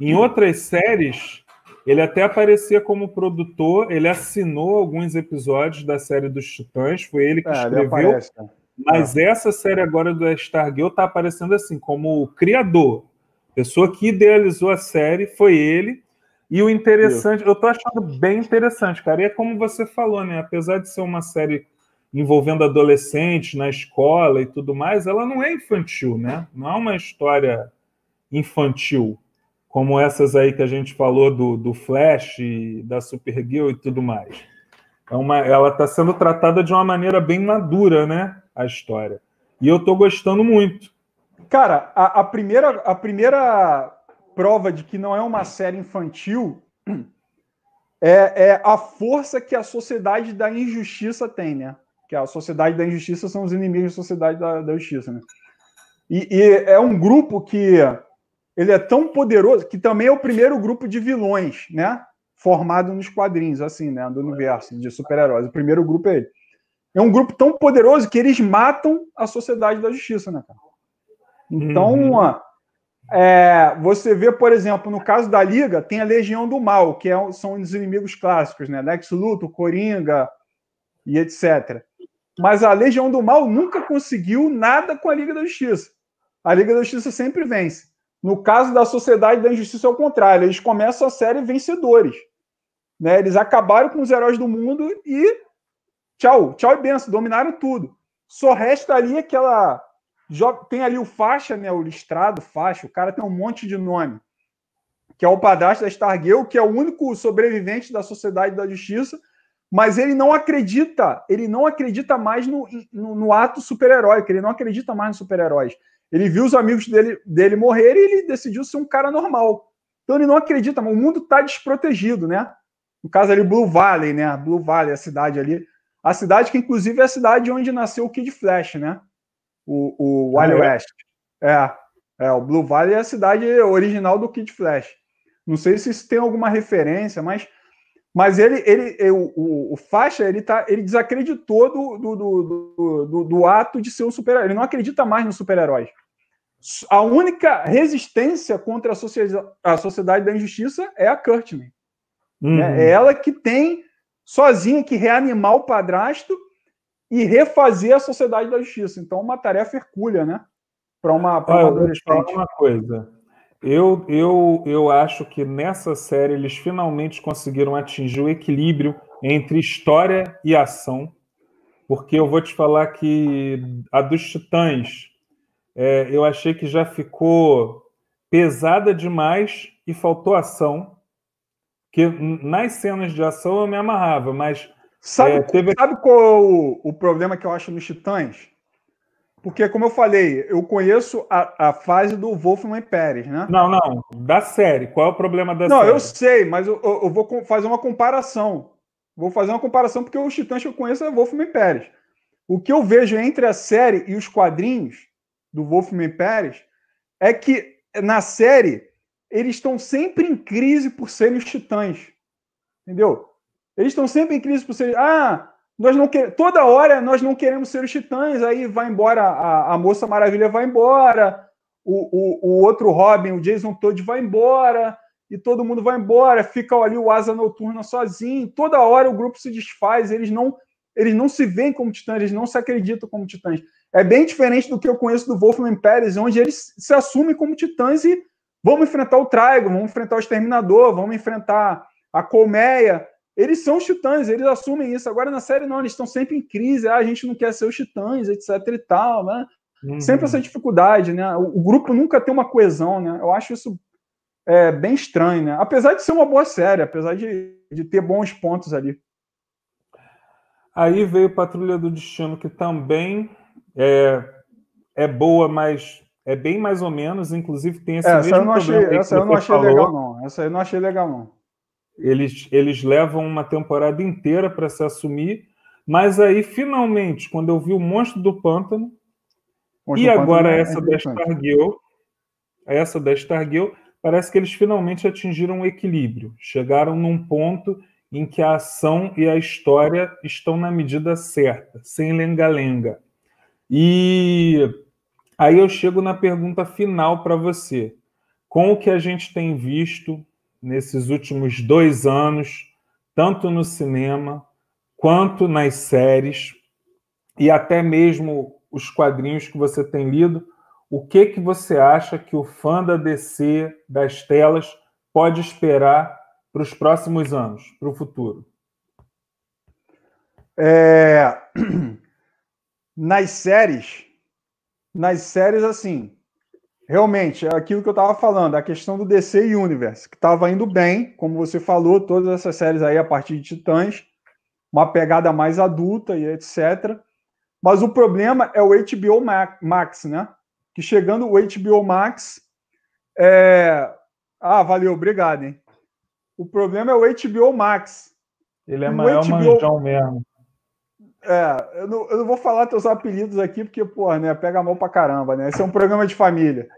em outras séries, ele até aparecia como produtor, ele assinou alguns episódios da série dos Titãs, foi ele que é, escreveu. Ele né? Mas é. essa série agora do Stargirl está aparecendo assim, como criador. Pessoa que idealizou a série foi ele. E o interessante, eu tô achando bem interessante, cara. E é como você falou, né? Apesar de ser uma série envolvendo adolescentes na escola e tudo mais, ela não é infantil, né? Não é uma história infantil como essas aí que a gente falou do, do Flash, da Supergirl e tudo mais. É uma, ela está sendo tratada de uma maneira bem madura, né? A história. E eu estou gostando muito. Cara, a, a, primeira, a primeira prova de que não é uma série infantil é, é a força que a sociedade da injustiça tem, né? Que a sociedade da injustiça são os inimigos da sociedade da, da justiça, né? E, e é um grupo que ele é tão poderoso que também é o primeiro grupo de vilões, né? Formado nos quadrinhos, assim, né? Do universo de super-heróis. O primeiro grupo é ele. É um grupo tão poderoso que eles matam a sociedade da justiça, né, cara? Então, uhum. é, você vê, por exemplo, no caso da Liga, tem a Legião do Mal, que é, são os inimigos clássicos, né? Lex Luthor, Coringa e etc. Mas a Legião do Mal nunca conseguiu nada com a Liga da Justiça. A Liga da Justiça sempre vence. No caso da Sociedade da Injustiça, é o contrário. Eles começam a série vencedores. Né? Eles acabaram com os heróis do mundo e tchau, tchau e benção, dominaram tudo. Só resta ali aquela. Tem ali o faixa, né? O listrado, faixa. O cara tem um monte de nome. Que é o padrasto da Stargirl, que é o único sobrevivente da Sociedade da Justiça, mas ele não acredita, ele não acredita mais no, no, no ato super-heróico, ele não acredita mais nos super-heróis. Ele viu os amigos dele, dele morrerem e ele decidiu ser um cara normal. Então ele não acredita, mas o mundo está desprotegido, né? No caso ali, Blue Valley, né? Blue Valley, a cidade ali. A cidade que, inclusive, é a cidade onde nasceu o Kid Flash, né? O, o Wild ah, é? West. É, é, o Blue Valley é a cidade original do Kid Flash. Não sei se isso tem alguma referência, mas, mas ele, ele, o, o, Faixa, ele, tá, ele desacreditou do, do, do, do, do ato de ser um super-herói. Ele não acredita mais nos super-heróis. A única resistência contra a, sociedade, a sociedade da injustiça é a Courtney. Né? Uhum. É ela que tem sozinha que reanimar o padrasto e refazer a sociedade da justiça. Então, uma tarefa hercúlea, né? Para uma, pra uma adolescente. uma coisa. Eu, eu, eu acho que nessa série eles finalmente conseguiram atingir o equilíbrio entre história e ação, porque eu vou te falar que a dos Titãs é, eu achei que já ficou pesada demais e faltou ação. Que nas cenas de ação eu me amarrava, mas. Sabe, é, teve... sabe qual é o, o problema que eu acho nos Titãs? Porque, como eu falei, eu conheço a, a fase do Wolfman Pérez, né? Não, não. Da série. Qual é o problema da não, série? Não, eu sei, mas eu, eu, vou fazer uma comparação. Vou fazer uma comparação porque os Titãs que eu conheço é Wolfman Pérez. O que eu vejo entre a série e os quadrinhos do Wolfman Pérez é que na série eles estão sempre em crise por serem os Titãs. Entendeu? Eles estão sempre em crise por serem. Ah, nós não queremos, toda hora nós não queremos ser os titãs, aí vai embora, a, a Moça Maravilha vai embora, o, o, o outro Robin, o Jason Todd vai embora, e todo mundo vai embora, fica ali o Asa Noturna sozinho, toda hora o grupo se desfaz, eles não eles não se veem como titãs, eles não se acreditam como titãs. É bem diferente do que eu conheço do Wolfman Pérez, onde eles se assumem como titãs e vamos enfrentar o Traigo, vamos enfrentar o Exterminador, vamos enfrentar a Colmeia, eles são os titãs, eles assumem isso. Agora na série não, eles estão sempre em crise. Ah, a gente não quer ser os titãs, etc e tal, né? Uhum. Sempre essa dificuldade, né? O, o, grupo nunca tem uma coesão, né? Eu acho isso é, bem estranho, né? Apesar de ser uma boa série, apesar de, de ter bons pontos ali. Aí veio Patrulha do Destino, que também é, é boa, mas é bem mais ou menos. Inclusive tem esse é, mesmo essa eu não achei, Essa eu não achei falou. legal, não. Essa eu não achei legal, não. Eles, eles levam uma temporada inteira para se assumir, mas aí, finalmente, quando eu vi o Monstro do Pântano, Monstro e agora é essa da Stargirl, essa da Stargirl, parece que eles finalmente atingiram um equilíbrio. Chegaram num ponto em que a ação e a história estão na medida certa, sem lenga-lenga. E aí eu chego na pergunta final para você. Com o que a gente tem visto nesses últimos dois anos, tanto no cinema quanto nas séries e até mesmo os quadrinhos que você tem lido, o que que você acha que o fã da DC das telas pode esperar para os próximos anos, para o futuro? É... Nas séries, nas séries assim, realmente, é aquilo que eu estava falando, a questão do DC Universe, que estava indo bem, como você falou, todas essas séries aí a partir de Titãs, uma pegada mais adulta e etc. Mas o problema é o HBO Max, né? Que chegando o HBO Max. É... Ah, valeu, obrigado, hein? O problema é o HBO Max. Ele é o maior HBO... manjão mesmo. É, eu não, eu não vou falar teus apelidos aqui, porque, porra, né, pega a mão pra caramba, né? Esse é um programa de família.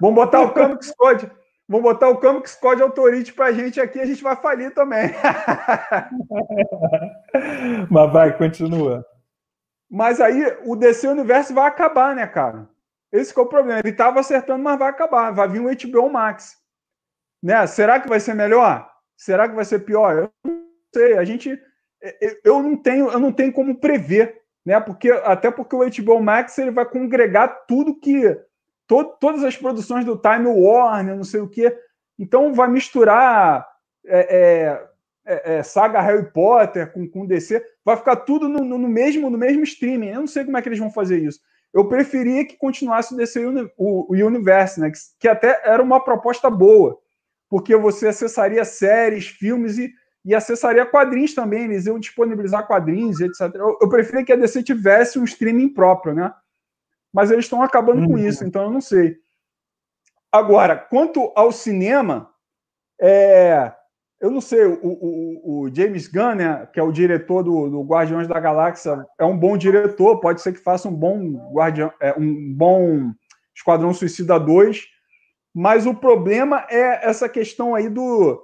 Vamos botar o Comics Code. Vamos botar o Comics Code Authority pra gente aqui, a gente vai falir também. Mas vai, continua. Mas aí o DC Universo vai acabar, né, cara? Esse é o problema. Ele tava acertando, mas vai acabar. Vai vir um HBO Max. Né? Será que vai ser melhor? Será que vai ser pior? Eu não sei. A gente eu não tenho, eu não tenho como prever, né? Porque até porque o HBO Max ele vai congregar tudo que to, todas as produções do Time Warner, não sei o quê. Então vai misturar é, é, é, é saga Harry Potter com, com DC, vai ficar tudo no, no, mesmo no mesmo streaming. Eu não sei como é que eles vão fazer isso. Eu preferia que continuasse o DC o, o Universe, né? Que, que até era uma proposta boa, porque você acessaria séries, filmes e, e acessaria quadrinhos também. Eles iam disponibilizar quadrinhos, etc. Eu, eu preferia que a DC tivesse um streaming próprio, né? Mas eles estão acabando com uhum. isso, então eu não sei. Agora, quanto ao cinema, é, eu não sei, o, o, o, James Gunn, né, que é o diretor do, do, Guardiões da Galáxia, é um bom diretor, pode ser que faça um bom Guardião, é, um bom Esquadrão Suicida 2, mas o problema é essa questão aí do.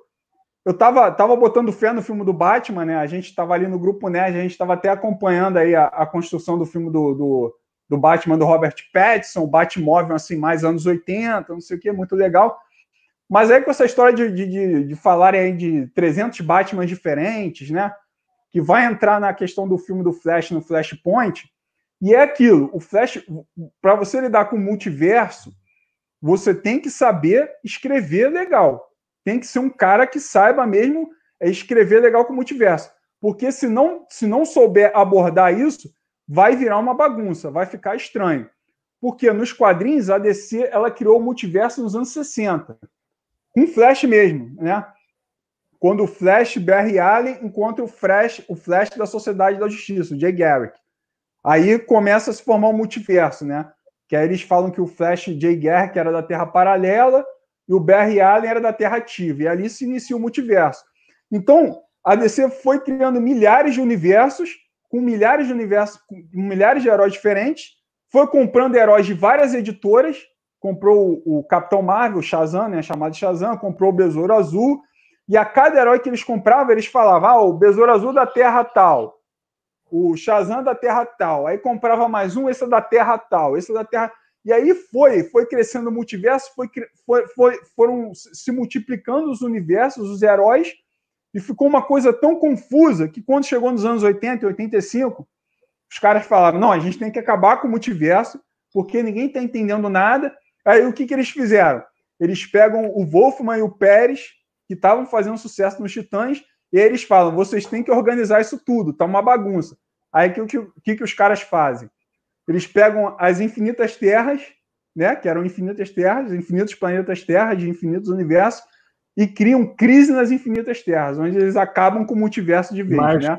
Eu tava, tava botando fé no filme do Batman, né? A gente estava ali no grupo Nerd, a gente estava até acompanhando aí a, a construção do filme do, do, do Batman do Robert Pattinson, o Batmóvel assim, mais anos 80, não sei o que, muito legal. Mas aí com essa história de, de, de, de falarem aí de 300 Batman diferentes, né? Que vai entrar na questão do filme do Flash no Flashpoint. E é aquilo, o Flash, para você lidar com o multiverso, você tem que saber escrever legal. Tem que ser um cara que saiba mesmo escrever legal com o multiverso. Porque se não, se não souber abordar isso, vai virar uma bagunça, vai ficar estranho. Porque nos quadrinhos a DC ela criou o multiverso nos anos 60, com Flash mesmo, né? Quando o Flash Barry Allen encontra o Flash, o Flash da Sociedade da Justiça, o Jay Garrick. Aí começa a se formar o um multiverso, né? Que aí eles falam que o Flash Jay Garrick era da Terra paralela e o Barry Allen era da Terra ativa. E ali se inicia o multiverso. Então, a DC foi criando milhares de universos com milhares de universos, milhares de heróis diferentes, foi comprando heróis de várias editoras, comprou o, Capitão Marvel, o Shazam, né, chamado Shazam, comprou o Besouro Azul, e a cada herói que eles compravam, eles falavam, ah, o Besouro Azul da Terra tal, o Shazam da Terra tal, aí comprava mais um, esse é da Terra tal, esse é da Terra... E aí foi, foi crescendo o multiverso, foi, foi, foi, foram se multiplicando os universos, os heróis, e ficou uma coisa tão confusa que quando chegou nos anos 80 e 85, os caras falaram: não, a gente tem que acabar com o multiverso, porque ninguém está entendendo nada. Aí o que, que eles fizeram? Eles pegam o Wolfman e o Pérez, que estavam fazendo sucesso nos Titãs, e eles falam: vocês têm que organizar isso tudo, tá uma bagunça. Aí o que, que, que os caras fazem? Eles pegam as infinitas terras, né, que eram infinitas terras, infinitos planetas terra, de infinitos universos, e criam crise nas infinitas terras, onde eles acabam com o multiverso de vez, mas, né?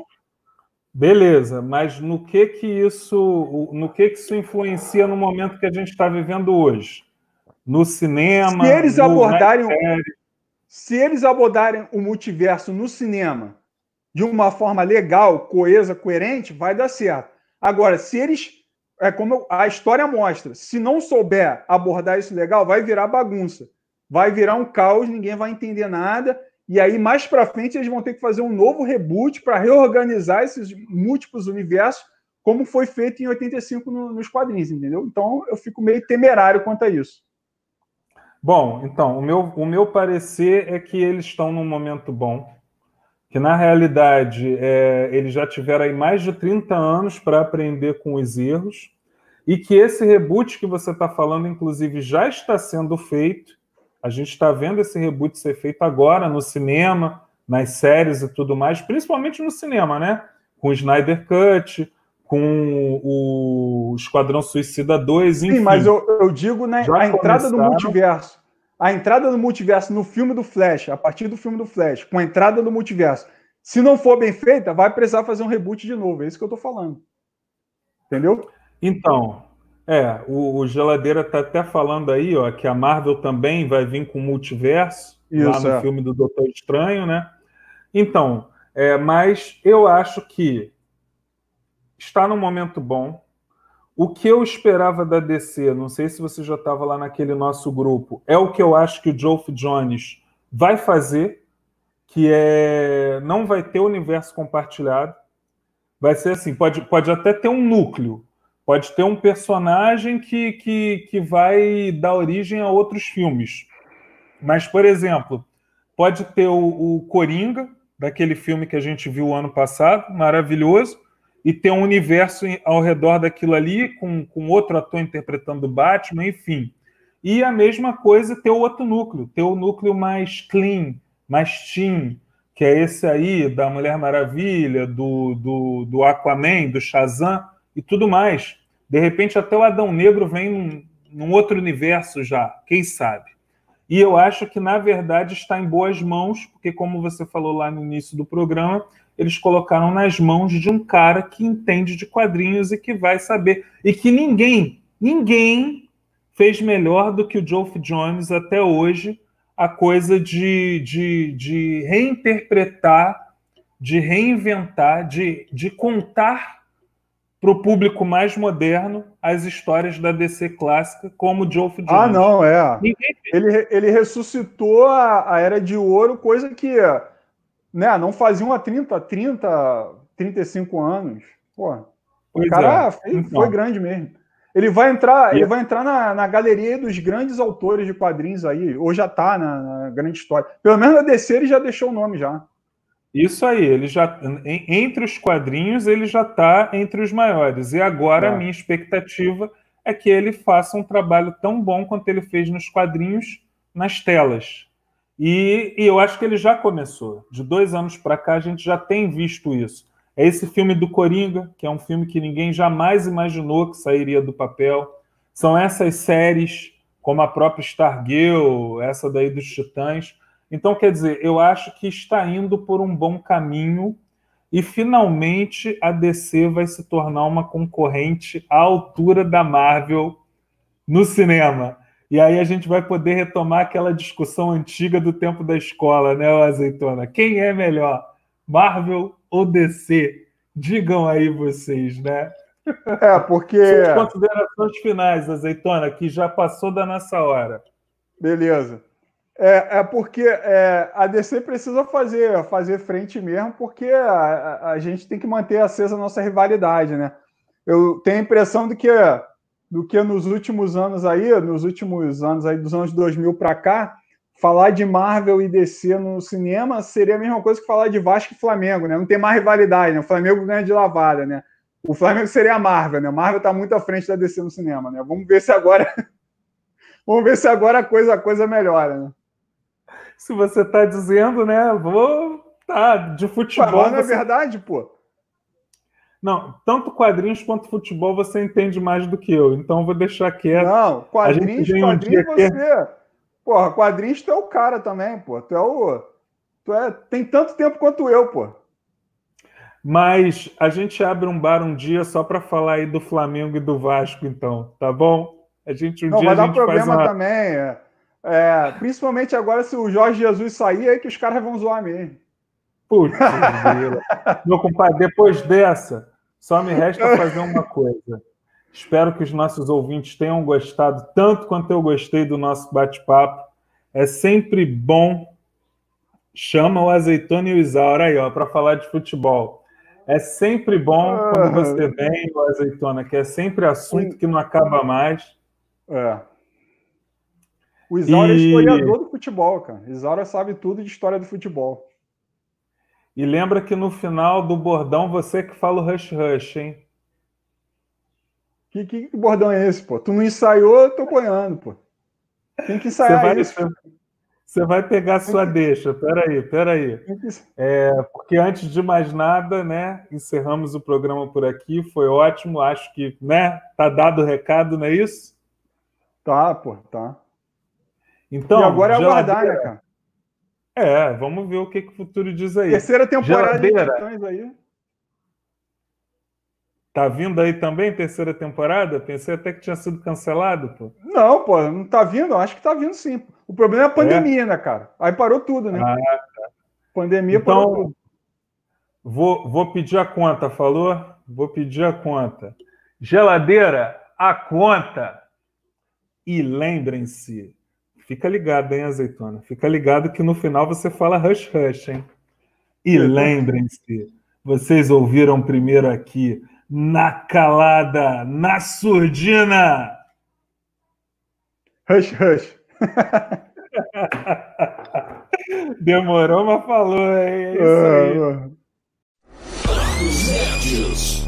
Beleza, mas no que que isso, no que que isso influencia no momento que a gente está vivendo hoje? No cinema, se eles abordarem, se eles abordarem o multiverso no cinema de uma forma legal, coesa, coerente, vai dar certo. Agora, se eles é como a história mostra, se não souber abordar isso legal, vai virar bagunça vai virar um caos, ninguém vai entender nada. E aí, mais para frente, eles vão ter que fazer um novo reboot para reorganizar esses múltiplos universos, como foi feito em 85 no, nos quadrinhos, entendeu? Então, eu fico meio temerário quanto a isso. Bom, então, o meu, o meu parecer é que eles estão num momento bom, que na realidade é, eles já tiveram aí mais de 30 anos para aprender com os erros, e que esse reboot que você está falando, inclusive, já está sendo feito, a gente está vendo esse reboot ser feito agora no cinema, nas séries e tudo mais, principalmente no cinema, né? Com o Snyder Cut, com o Esquadrão Suicida 2, enfim. Sim, mas eu, eu digo né, a entrada do multiverso. A entrada do multiverso no filme do Flash, a partir do filme do Flash, com a entrada do multiverso. Se não for bem feita, vai precisar fazer um reboot de novo. É isso que eu estou falando. Entendeu? Então, é, o, o Geladeira está até falando aí, ó, que a Marvel também vai vir com multiverso Isso, lá no é. filme do Doutor Estranho, né? Então, é, mas eu acho que está num momento bom. O que eu esperava da DC, não sei se você já estava lá naquele nosso grupo, é o que eu acho que o Geoff Jones vai fazer, que é não vai ter universo compartilhado. Vai ser assim, pode, pode até ter um núcleo, Pode ter um personagem que, que, que vai dar origem a outros filmes. Mas, por exemplo, pode ter o, o Coringa, daquele filme que a gente viu ano passado, maravilhoso, e ter um universo ao redor daquilo ali, com, com outro ator interpretando o Batman, enfim. E a mesma coisa ter o outro núcleo, ter o núcleo mais clean, mais teen, que é esse aí da Mulher Maravilha, do, do, do Aquaman, do Shazam e tudo mais. De repente, até o Adão Negro vem num, num outro universo já, quem sabe? E eu acho que, na verdade, está em boas mãos, porque, como você falou lá no início do programa, eles colocaram nas mãos de um cara que entende de quadrinhos e que vai saber. E que ninguém, ninguém fez melhor do que o Geoff Jones até hoje a coisa de, de, de reinterpretar, de reinventar, de, de contar para o público mais moderno as histórias da DC clássica, como o Geoff ah, Jones. Ah, não, é. Ele, ele ressuscitou a, a Era de Ouro, coisa que né, não faziam há 30, 30, 35 anos. Pô, o cara é. foi, então. foi grande mesmo. Ele vai entrar, ele vai entrar na, na galeria dos grandes autores de quadrinhos aí, ou já está na, na, grande história. Pelo menos na DC ele já deixou o nome já. Isso aí, ele já entre os quadrinhos ele já está entre os maiores. E agora é. a minha expectativa é que ele faça um trabalho tão bom quanto ele fez nos quadrinhos nas telas. E, e eu acho que ele já começou. De dois anos para cá a gente já tem visto isso. É esse filme do Coringa, que é um filme que ninguém jamais imaginou que sairia do papel. São essas séries, como a própria Stargirl, essa daí dos Titãs. Então, quer dizer, eu acho que está indo por um bom caminho e finalmente a DC vai se tornar uma concorrente à altura da Marvel no cinema. E aí a gente vai poder retomar aquela discussão antiga do tempo da escola, né, Azeitona? Quem é melhor, Marvel ou DC? Digam aí vocês, né? É, porque. Suas considerações finais, Azeitona, que já passou da nossa hora. Beleza. É, é porque é, a DC precisa fazer, fazer frente mesmo, porque a, a, gente tem que manter acesa a nossa rivalidade, né? Eu tenho a impressão de que, do que nos últimos anos aí, nos últimos anos aí, dos anos 2000 para cá, falar de Marvel e DC no cinema seria a mesma coisa que falar de Vasco e Flamengo, né? Não tem mais rivalidade, né? O Flamengo ganha de lavada, né? O Flamengo seria a Marvel, né? A Marvel está muito à frente da DC no cinema, né? Vamos ver se agora Vamos ver se agora a coisa, a coisa melhora, né? Se você está dizendo, né? Vou tá de futebol. Mas não é verdade, pô. Não, tanto quadrinhos quanto futebol você entende mais do que eu, então vou deixar quieto. Não, quadrinhos, quadrinhos um você. Porra, quadrinhos tu é o cara também, pô. Tu é o. Tu é... Tem tanto tempo quanto eu, pô. Mas a gente abre um bar um dia só para falar aí do Flamengo e do Vasco, então, tá bom? A gente um Não, dia vai dar problema uma... também. É, é, principalmente agora se o Jorge Jesus sair, aí que os caras vão zoar mesmo. Putz, meu compadre, depois dessa, só me resta fazer uma coisa. Espero que os nossos ouvintes tenham gostado tanto quanto eu gostei do nosso bate-papo. É sempre bom. Chama o Azeitona e o Isaura aí, ó, para falar de futebol. É sempre bom quando ah. você vem, o Azeitona, que é sempre assunto que não acaba mais. É. O Isaura é e... é historiador do futebol, cara. Isaura sabe tudo de história do futebol. E lembra que no final do bordão você que fala o rush rush, hein? Que, que, bordão é esse, pô? Tu não ensaiou, eu tô apoiando, pô. Tem que ensaiar você vai, isso. Você vai pegar a sua deixa. Peraí, peraí. É, porque antes de mais nada, né, encerramos o programa por aqui. Foi ótimo. Acho que, né, tá dado o recado, não é isso? Tá, pô, tá. Então, e agora é aguardar, né, cara? É, vamos ver o que, que o futuro diz aí. Terceira temporada geladeira. de aí. Tá vindo aí também terceira temporada? Pensei até que tinha sido cancelado, pô. Não, pô, não tá vindo? Acho que tá vindo sim. O problema é a pandemia, é? né, cara? Aí parou tudo, né? Ah, tá. Pandemia então, parou tudo. Vou, vou pedir a conta, falou? Vou pedir a conta. Geladeira, a conta. E lembrem-se, fica ligado, hein, azeitona? Fica ligado que no final você fala hush hush, hein? E lembrem-se, vocês ouviram primeiro aqui na calada, na surdina. Hush, hush. Demorou, mas falou, é isso aí.